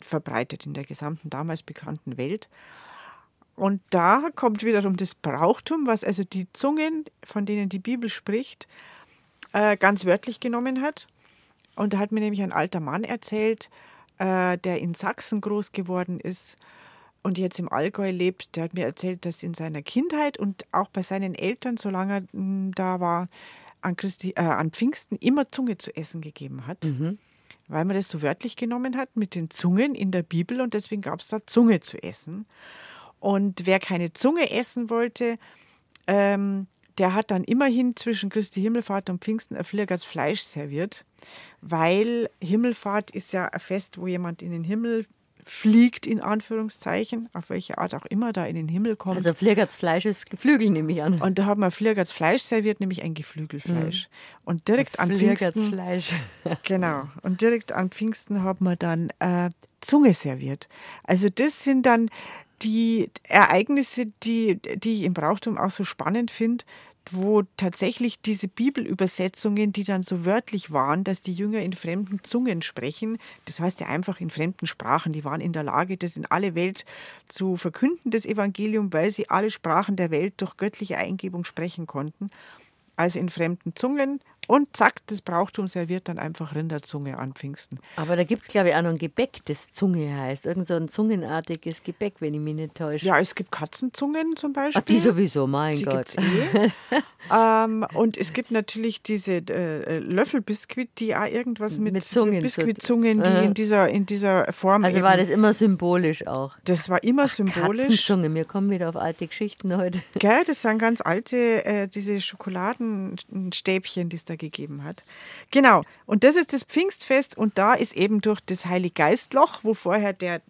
verbreitet, in der gesamten damals bekannten Welt. Und da kommt wiederum das Brauchtum, was also die Zungen, von denen die Bibel spricht, äh, ganz wörtlich genommen hat. Und da hat mir nämlich ein alter Mann erzählt, äh, der in Sachsen groß geworden ist und jetzt im Allgäu lebt. Der hat mir erzählt, dass in seiner Kindheit und auch bei seinen Eltern, solange er mh, da war, an, Christi, äh, an Pfingsten immer Zunge zu essen gegeben hat. Weil man das so wörtlich genommen hat mit den Zungen in der Bibel und deswegen gab es da Zunge zu essen. Und wer keine Zunge essen wollte, ähm, der hat dann immerhin zwischen Christi Himmelfahrt und Pfingsten ein Flirgerts Fleisch serviert, weil Himmelfahrt ist ja ein Fest, wo jemand in den Himmel fliegt, in Anführungszeichen, auf welche Art auch immer da in den Himmel kommt. Also Flirgerts Fleisch ist Geflügel, nehme ich an. und da haben wir Flirgerts Fleisch serviert, nämlich ein Geflügelfleisch. Und direkt an Pfingsten Fleisch. Genau. Und direkt an Pfingsten haben wir dann äh, Zunge serviert. Also das sind dann die Ereignisse, die, die ich im Brauchtum auch so spannend finde, wo tatsächlich diese Bibelübersetzungen, die dann so wörtlich waren, dass die Jünger in fremden Zungen sprechen, das heißt ja einfach in fremden Sprachen, die waren in der Lage, das in alle Welt zu verkünden, das Evangelium, weil sie alle Sprachen der Welt durch göttliche Eingebung sprechen konnten. Also in fremden Zungen und zack, das Brauchtum serviert dann einfach Rinderzunge an Pfingsten. Aber da gibt es, glaube ich, auch noch ein Gebäck, das Zunge heißt. Irgend so ein zungenartiges Gebäck, wenn ich mich nicht täusche. Ja, es gibt Katzenzungen zum Beispiel. Ach, die sowieso, mein Die Gott. eh. ähm, und es gibt natürlich diese äh, Löffelbiskuit, die auch irgendwas mit, Mit Zungen Biskuitzungen, die in dieser, in dieser Form. Also war das immer symbolisch auch. das war immer symbolisch. Katzenzunge, wir kommen wieder auf alte Geschichten heute. Gell, das sind ganz alte, äh, diese Schokoladenstäbchen, die es da gegeben hat. Genau. Und das ist das Pfingstfest und da ist eben durch das Heiliggeistloch, wo vorher der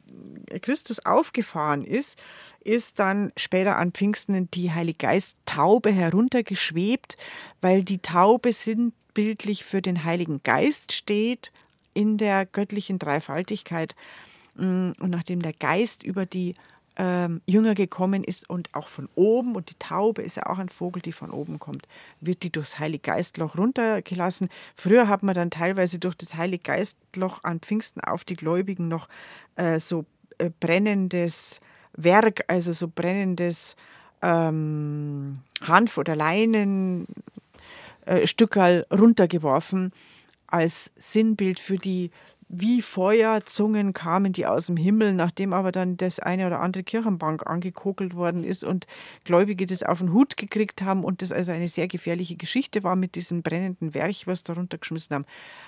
Christus aufgefahren ist, ist dann später an Pfingsten die Heilige Geist Taube heruntergeschwebt, weil die Taube sinnbildlich für den Heiligen Geist steht in der göttlichen Dreifaltigkeit. Mm, und nachdem der Geist über die ähm, Jünger gekommen ist und auch von oben, und die Taube ist ja auch ein Vogel, die von oben kommt, wird die durchs Heilige Geistloch runtergelassen. Früher hat man dann teilweise durch das Heilige Geistloch an Pfingsten auf die Gläubigen noch äh, so äh, brennendes Werk, also so brennendes ähm, Hanf- oder Leinenstückerl äh, runtergeworfen als Sinnbild für die wie Feuerzungen kamen die aus dem Himmel, nachdem aber dann das eine oder andere Kirchenbank angekokelt worden ist und Gläubige das auf den Hut gekriegt haben und das also eine sehr gefährliche Geschichte war mit diesem brennenden Werch, was da runtergeschmissen haben,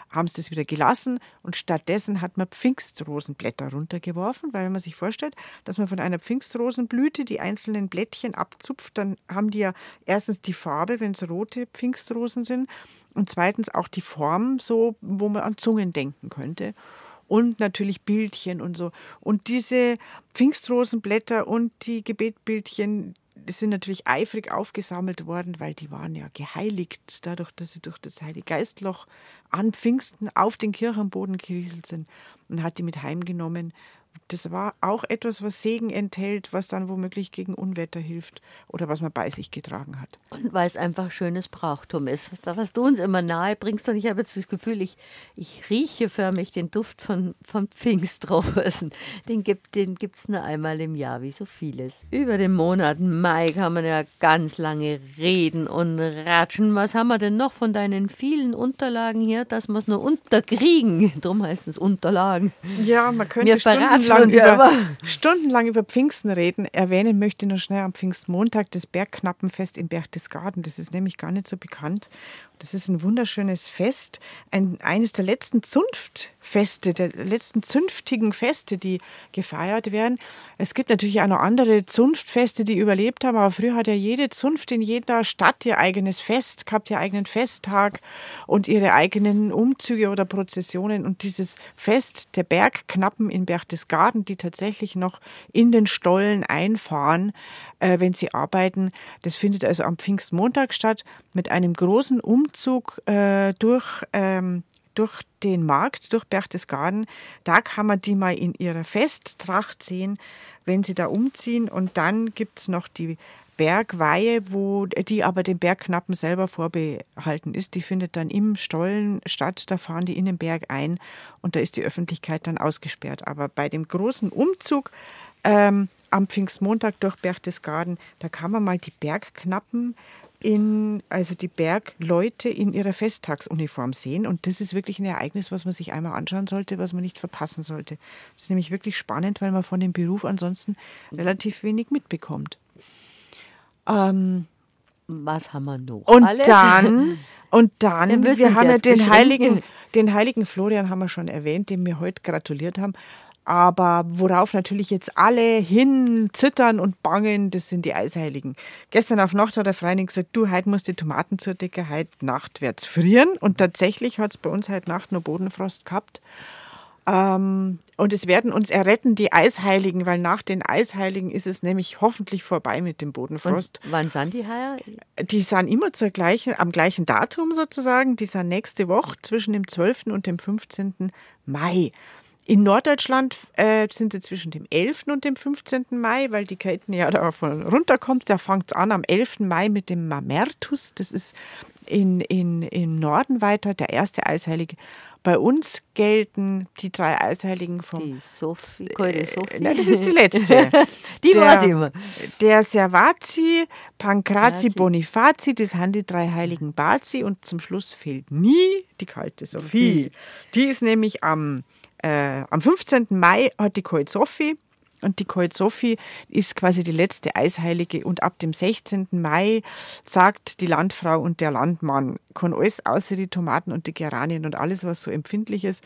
haben sie das wieder gelassen und stattdessen hat man Pfingstrosenblätter runtergeworfen, weil wenn man sich vorstellt, dass man von einer Pfingstrosenblüte die einzelnen Blättchen abzupft, dann haben die ja erstens die Farbe, wenn es rote Pfingstrosen sind, und zweitens auch die Form, so, wo man an Zungen denken könnte. Und natürlich Bildchen und so. Und diese Pfingstrosenblätter und die Gebetbildchen, sind natürlich eifrig aufgesammelt worden, weil die waren ja geheiligt, dadurch, dass sie durch das Heilige Geistloch an Pfingsten auf den Kirchenboden gerieselt sind und hat die mit heimgenommen das war auch etwas, was Segen enthält, was dann womöglich gegen Unwetter hilft oder was man bei sich getragen hat. Und weil es einfach schönes Brauchtum ist. Was du uns immer nahe bringst, und ich habe jetzt das Gefühl, ich, ich rieche förmlich den Duft von, von Pfingstrosen. Den gibt es den nur einmal im Jahr, wie so vieles. Über den Monat Mai kann man ja ganz lange reden und ratschen. Was haben wir denn noch von deinen vielen Unterlagen hier, dass wir es nur unterkriegen? Drum heißt es Unterlagen. Ja, man könnte wir verraten stundenlang, über, stundenlang über Pfingsten reden. Erwähnen möchte ich noch schnell am Pfingstmontag das Bergknappenfest im Berchtesgaden. Das ist nämlich gar nicht so bekannt. Das ist ein wunderschönes Fest, ein, eines der letzten Zunftfeste, der letzten zünftigen Feste, die gefeiert werden. Es gibt natürlich auch noch andere Zunftfeste, die überlebt haben, aber früher hat ja jede Zunft in jeder Stadt ihr eigenes Fest gehabt, ihr eigenen Festtag und ihre eigenen Umzüge oder Prozessionen. Und dieses Fest der Bergknappen in Berchtesgaden, die tatsächlich noch in den Stollen einfahren, äh, wenn sie arbeiten, das findet also am Pfingstmontag statt mit einem großen Umzug äh, durch, ähm, durch den Markt, durch Berchtesgaden. Da kann man die mal in ihrer Festtracht sehen, wenn sie da umziehen. Und dann gibt es noch die Bergweihe, wo die aber dem Bergknappen selber vorbehalten ist. Die findet dann im Stollen statt. Da fahren die in den Berg ein und da ist die Öffentlichkeit dann ausgesperrt. Aber bei dem großen Umzug ähm, am Pfingstmontag durch Berchtesgaden, da kann man mal die Bergknappen in, also die Bergleute in ihrer Festtagsuniform sehen. Und das ist wirklich ein Ereignis, was man sich einmal anschauen sollte, was man nicht verpassen sollte. Das ist nämlich wirklich spannend, weil man von dem Beruf ansonsten relativ wenig mitbekommt. Ähm, was haben wir noch? Und Alles? dann, und dann, wir, wir haben ja den heiligen, den heiligen Florian haben wir schon erwähnt, dem wir heute gratuliert haben. Aber worauf natürlich jetzt alle hin zittern und bangen, das sind die Eisheiligen. Gestern auf Nacht hat der Freining gesagt, du, heute musst die Tomaten zur Decke, heute Nacht wird's frieren. Und tatsächlich hat es bei uns heute Nacht nur Bodenfrost gehabt. Ähm, und es werden uns erretten, die Eisheiligen, weil nach den Eisheiligen ist es nämlich hoffentlich vorbei mit dem Bodenfrost. Und wann sind die heuer? Die sind immer zur gleichen, am gleichen Datum sozusagen. Die sind nächste Woche zwischen dem 12. und dem 15. Mai. In Norddeutschland äh, sind sie zwischen dem 11. und dem 15. Mai, weil die Kälte ja da von runterkommt. Da fängt es an am 11. Mai mit dem Mamertus. Das ist in, in, im Norden weiter der erste Eisheilige. Bei uns gelten die drei Eisheiligen vom. Die Sophie, äh, Sophie. Nein, das ist die letzte. die der, weiß ich immer. Der Servazi, Pankrazi, Bonifazi, das sind die drei heiligen Bazi und zum Schluss fehlt nie die kalte Sophie. Die ist nämlich am äh, am 15. Mai hat die Koit Sophie und die Koit Sophie ist quasi die letzte Eisheilige und ab dem 16. Mai sagt die Landfrau und der Landmann, kann alles außer die Tomaten und die Geranien und alles, was so empfindlich ist.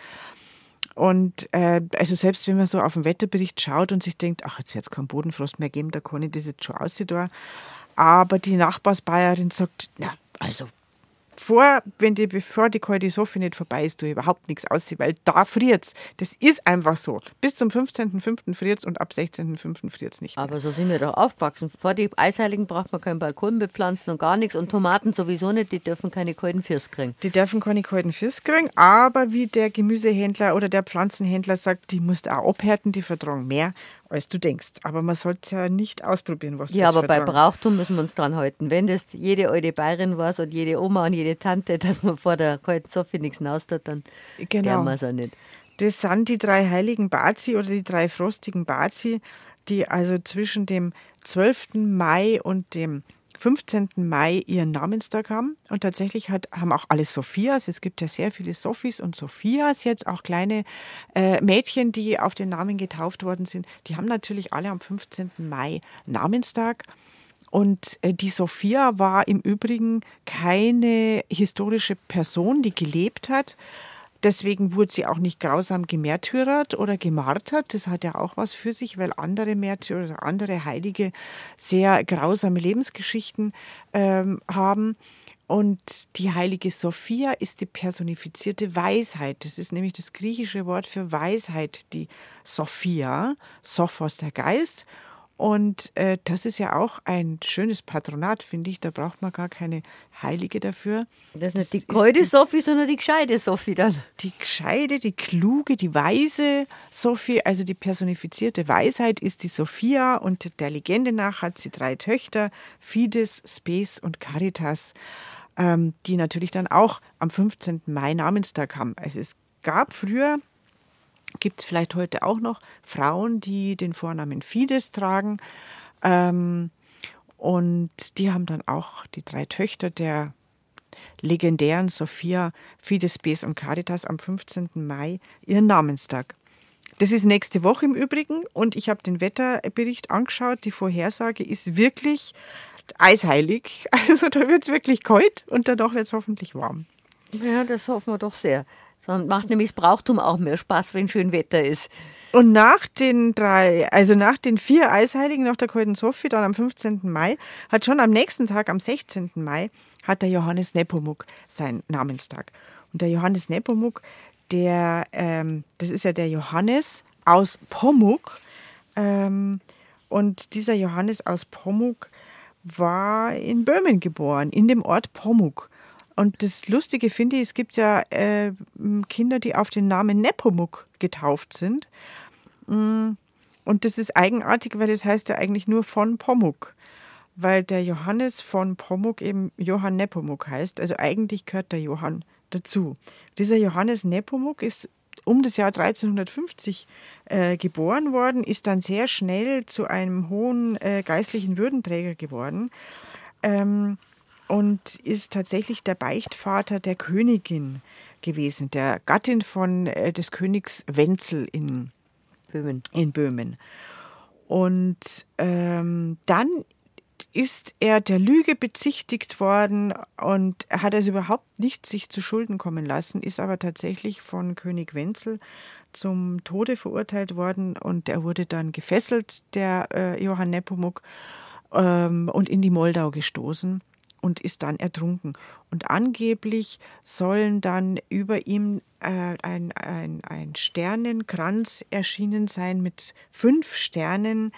Und äh, also selbst wenn man so auf den Wetterbericht schaut und sich denkt, ach, jetzt wird es keinen Bodenfrost mehr geben, da kann ich das jetzt schon aussehen. Aber die Nachbarsbayerin sagt, na, also vor, wenn die, bevor die kalte Sophie nicht vorbei ist, du überhaupt nichts aussieht, weil da friert's. Das ist einfach so. Bis zum 15.05. friert's und ab 16.05. friert's nicht. Mehr. Aber so sind wir doch aufgewachsen. Vor die Eisheiligen braucht man keinen Balkon bepflanzen und gar nichts. Und Tomaten sowieso nicht, die dürfen keine kalten Firs kriegen. Die dürfen keine kalten Firs kriegen, aber wie der Gemüsehändler oder der Pflanzenhändler sagt, die musst auch abhärten, die vertragen mehr als du denkst. Aber man sollte ja nicht ausprobieren, was Ja, aber vertragen. bei Brauchtum müssen wir uns dran halten. Wenn das jede alte Bayerin weiß und jede Oma und jede Tante, dass man vor der kalten Sophie nichts tut, dann genau. wir es auch nicht. Das sind die drei heiligen Bazi oder die drei frostigen Bazi, die also zwischen dem 12. Mai und dem 15. Mai ihren Namenstag haben. Und tatsächlich hat, haben auch alle Sophias, es gibt ja sehr viele Sophies und Sophias jetzt, auch kleine äh, Mädchen, die auf den Namen getauft worden sind, die haben natürlich alle am 15. Mai Namenstag. Und äh, die Sophia war im Übrigen keine historische Person, die gelebt hat, Deswegen wurde sie auch nicht grausam gemärtyrert oder gemartert. Das hat ja auch was für sich, weil andere Märtyrer oder andere Heilige sehr grausame Lebensgeschichten ähm, haben. Und die heilige Sophia ist die personifizierte Weisheit. Das ist nämlich das griechische Wort für Weisheit, die Sophia, Sophos der Geist und äh, das ist ja auch ein schönes Patronat, finde ich. Da braucht man gar keine Heilige dafür. Das ist nicht die gescheite Sophie, sondern die gescheite Sophie dann. Die gescheite, die kluge, die weise Sophie, also die personifizierte Weisheit ist die Sophia und der Legende nach hat sie drei Töchter, Fides, Spes und Caritas, ähm, die natürlich dann auch am 15. Mai Namenstag haben. Also es gab früher gibt es vielleicht heute auch noch Frauen, die den Vornamen Fides tragen. Ähm, und die haben dann auch die drei Töchter der legendären Sophia, Fides, Bes und Caritas am 15. Mai ihren Namenstag. Das ist nächste Woche im Übrigen und ich habe den Wetterbericht angeschaut. Die Vorhersage ist wirklich eisheilig. Also da wird es wirklich kalt und danach wird es hoffentlich warm. Ja, das hoffen wir doch sehr. Sondern macht nämlich das Brauchtum auch mehr Spaß, wenn schön Wetter ist. Und nach den drei, also nach den vier Eisheiligen, nach der Kalten Sophie, dann am 15. Mai, hat schon am nächsten Tag, am 16. Mai, hat der Johannes Nepomuk seinen Namenstag. Und der Johannes Nepomuk, der, ähm, das ist ja der Johannes aus Pomuk. Ähm, und dieser Johannes aus Pomuk war in Böhmen geboren, in dem Ort Pomuk. Und das Lustige finde ich, es gibt ja äh, Kinder, die auf den Namen Nepomuk getauft sind. Mm, und das ist eigenartig, weil es heißt ja eigentlich nur von Pomuk. Weil der Johannes von Pomuk eben Johann Nepomuk heißt. Also eigentlich gehört der Johann dazu. Dieser Johannes Nepomuk ist um das Jahr 1350 äh, geboren worden, ist dann sehr schnell zu einem hohen äh, geistlichen Würdenträger geworden. Ähm, und ist tatsächlich der Beichtvater der Königin gewesen, der Gattin von äh, des Königs Wenzel in Böhmen. In Böhmen. Und ähm, dann ist er der Lüge bezichtigt worden und hat es überhaupt nicht sich zu Schulden kommen lassen, ist aber tatsächlich von König Wenzel zum Tode verurteilt worden und er wurde dann gefesselt, der äh, Johann Nepomuk, ähm, und in die Moldau gestoßen und ist dann ertrunken. Und angeblich sollen dann über ihm äh, ein, ein, ein Sternenkranz erschienen sein mit fünf Sternen.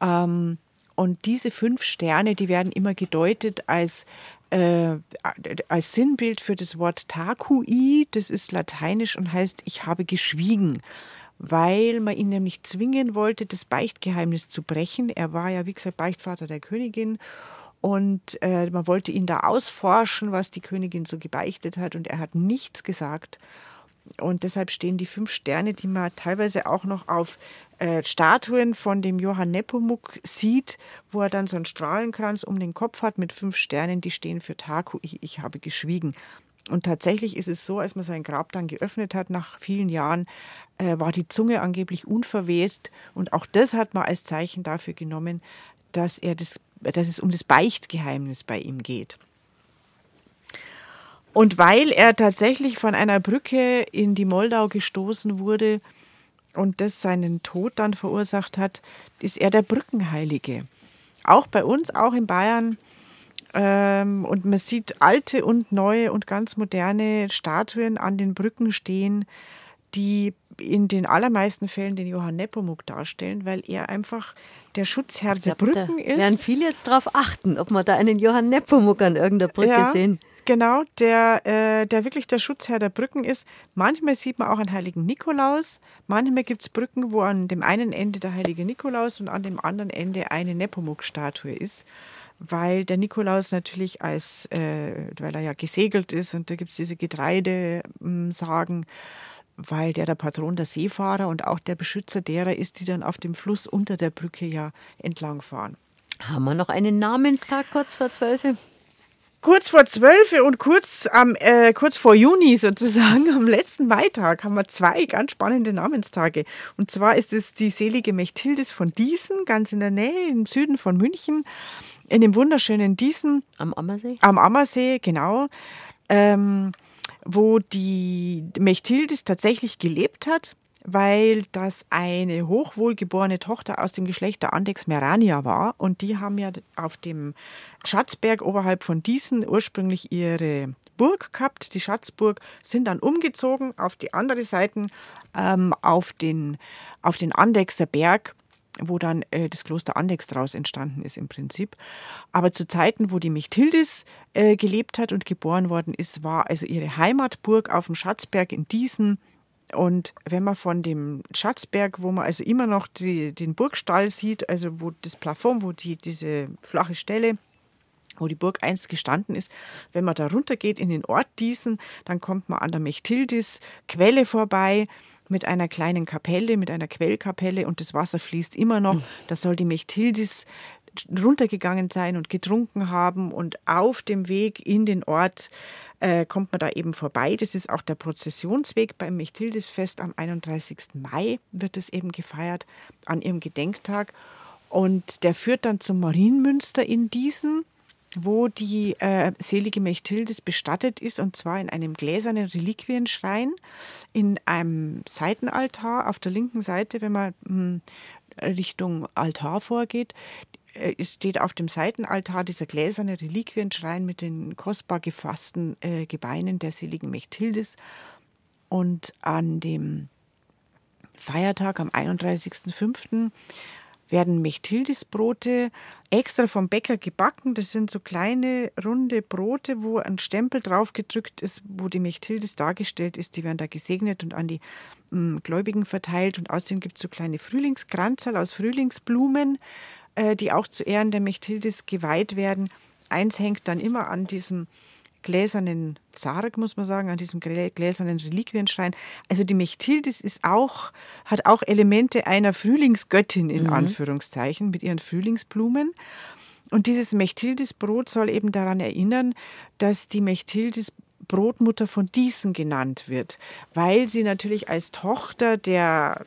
Ähm, und diese fünf Sterne, die werden immer gedeutet als, äh, als Sinnbild für das Wort Takui. Das ist lateinisch und heißt, ich habe geschwiegen weil man ihn nämlich zwingen wollte, das Beichtgeheimnis zu brechen. Er war ja, wie gesagt, Beichtvater der Königin und äh, man wollte ihn da ausforschen, was die Königin so gebeichtet hat. Und er hat nichts gesagt. Und deshalb stehen die fünf Sterne, die man teilweise auch noch auf äh, Statuen von dem Johann Nepomuk sieht, wo er dann so einen Strahlenkranz um den Kopf hat mit fünf Sternen, die stehen für Taku, ich, ich habe geschwiegen. Und tatsächlich ist es so, als man sein Grab dann geöffnet hat, nach vielen Jahren, äh, war die Zunge angeblich unverwest. Und auch das hat man als Zeichen dafür genommen, dass er das dass es um das Beichtgeheimnis bei ihm geht. Und weil er tatsächlich von einer Brücke in die Moldau gestoßen wurde und das seinen Tod dann verursacht hat, ist er der Brückenheilige. Auch bei uns, auch in Bayern, Ähm, und man sieht alte und neue und ganz moderne Statuen an den Brücken stehen, die in den allermeisten Fällen den Johann Nepomuk darstellen, weil er einfach der Schutzherr der glaub, Brücken ist. Werden viele jetzt darauf achten, ob man da einen Johann Nepomuk an irgendeiner Brücke ja, sehen. Genau, der, äh, der wirklich der Schutzherr der Brücken ist. Manchmal sieht man auch einen heiligen Nikolaus. Manchmal gibt es Brücken, wo an dem einen Ende der heilige Nikolaus und an dem anderen Ende eine Nepomuk-Statue ist weil der Nikolaus natürlich als, äh, weil er ja gesegelt ist und da gibt es diese Getreidesagen, weil der der Patron der Seefahrer und auch der Beschützer derer ist, die dann auf dem Fluss unter der Brücke ja entlangfahren. Haben wir noch einen Namenstag kurz vor zwölf? Kurz vor zwölf und kurz, am, äh, kurz vor Juni sozusagen, am letzten Maitag, haben wir zwei ganz spannende Namenstage. Und zwar ist es die selige Mechthildis von Diesen, ganz in der Nähe, im Süden von München, in dem wunderschönen Diesen. Am Ammersee? Am Ammersee, genau. Ähm, wo die Mechthildis tatsächlich gelebt hat, weil das eine hochwohlgeborene Tochter aus dem Geschlecht der Andex Merania war. Und die haben ja auf dem Schatzberg oberhalb von Diesen ursprünglich ihre Burg gehabt, die Schatzburg, sind dann umgezogen auf die andere Seite, ähm, auf, den, auf den Andexer Berg wo dann äh, das Kloster Andex daraus entstanden ist im Prinzip. Aber zu Zeiten, wo die Mechthildis äh, gelebt hat und geboren worden ist, war also ihre Heimatburg auf dem Schatzberg in Diesen. Und wenn man von dem Schatzberg, wo man also immer noch die, den Burgstall sieht, also wo das Plafond, wo die, diese flache Stelle wo die Burg einst gestanden ist. Wenn man da runtergeht in den Ort Diesen, dann kommt man an der Mechthildis Quelle vorbei mit einer kleinen Kapelle, mit einer Quellkapelle und das Wasser fließt immer noch. Mhm. Da soll die Mechthildis runtergegangen sein und getrunken haben und auf dem Weg in den Ort äh, kommt man da eben vorbei. Das ist auch der Prozessionsweg beim Mechthildisfest am 31. Mai wird es eben gefeiert an ihrem Gedenktag und der führt dann zum Marienmünster in Diesen wo die äh, selige Mechthildes bestattet ist, und zwar in einem gläsernen Reliquienschrein, in einem Seitenaltar auf der linken Seite, wenn man mh, hm, Richtung Altar vorgeht. Äh, steht auf dem Seitenaltar dieser gläserne Reliquienschrein mit den kostbar gefassten äh, Gebeinen der seligen Mechthildes. Und an dem Feiertag am 31.05 werden Mechthildisbrote extra vom Bäcker gebacken. Das sind so kleine runde Brote, wo ein Stempel drauf gedrückt ist, wo die Mechthildis dargestellt ist. Die werden da gesegnet und an die m, mm, Gläubigen verteilt. Und außerdem gibt es so kleine Frühlingskranzerl aus Frühlingsblumen, äh, die auch zu Ehren der Mechthildis geweiht werden. Eins hängt dann immer an diesem gläsernen Sarg, muss man sagen, an diesem gläsernen Reliquienschrein. Also die Mechthildis ist auch, hat auch Elemente einer Frühlingsgöttin in mhm. Anführungszeichen mit ihren Frühlingsblumen. Und dieses Mechthildisbrot soll eben daran erinnern, dass die Mechthildis Brotmutter von Diesen genannt wird, weil sie natürlich als Tochter der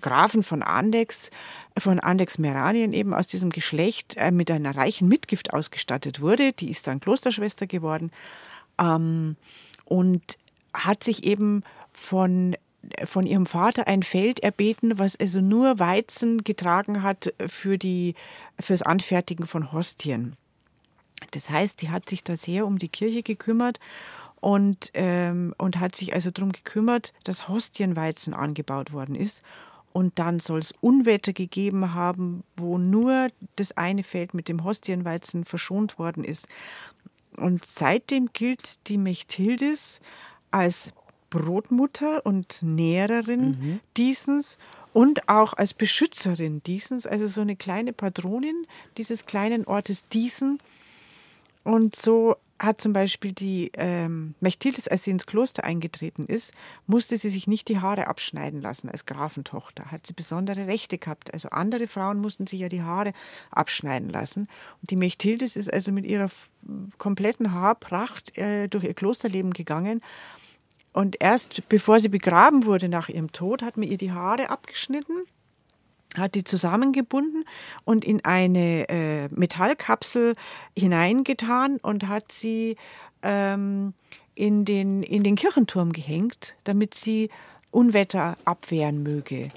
Grafen von Andex, von Andex Meranien eben aus diesem Geschlecht äh, mit einer reichen Mitgift ausgestattet wurde. Die ist dann Klosterschwester geworden ähm, und hat sich eben von von ihrem Vater ein Feld erbeten, was also nur Weizen getragen hat für die fürs Anfertigen von Hostien. Das heißt, die hat sich da sehr um die Kirche gekümmert und, ähm, und hat sich also darum gekümmert, dass Hostienweizen angebaut worden ist. Und dann soll es Unwetter gegeben haben, wo nur das eine Feld mit dem Hostienweizen verschont worden ist. Und seitdem gilt die Mechthildis als Brotmutter und Näherin mhm. Diesens und auch als Beschützerin Diesens, also so eine kleine Patronin dieses kleinen Ortes Diesen. Und so hat zum Beispiel die ähm, Mechthilis, als sie ins Kloster eingetreten ist, musste sie sich nicht die Haare abschneiden lassen als Grafentochter. Hat sie besondere Rechte gehabt. Also andere Frauen mussten sich ja die Haare abschneiden lassen. Und die Mechthilis ist also mit ihrer kompletten Haarpracht äh, durch ihr Klosterleben gegangen. Und erst bevor sie begraben wurde nach ihrem Tod, hat man ihr die Haare abgeschnitten hat die zusammengebunden und in eine äh, Metallkapsel hineingetan und hat sie ähm, in, den, in den Kirchenturm gehängt, damit sie Unwetter abwehren möge.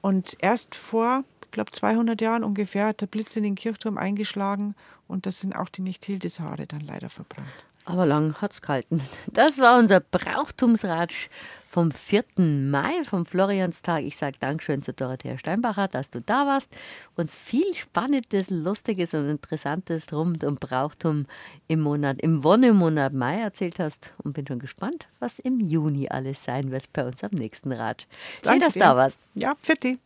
Und erst vor glaube 200 Jahren ungefähr, hat der Blitz in den Kirchturm eingeschlagen und das sind auch die Nicht-Hildes-Haare dann leider verbrannt. Aber lang hat's gehalten. Das war unser Brauchtumsratsch vom 4. Mai, vom Florianstag. Ich sage Dankeschön zu Dorothea Steinbacher, dass du da warst, uns viel Spannendes, Lustiges und Interessantes rund um Brauchtum im Monat, im Wonnemonat Mai erzählt hast und bin schon gespannt, was im Juni alles sein wird bei uns am nächsten Rad. Schön, dass du da warst. Ja, für dich.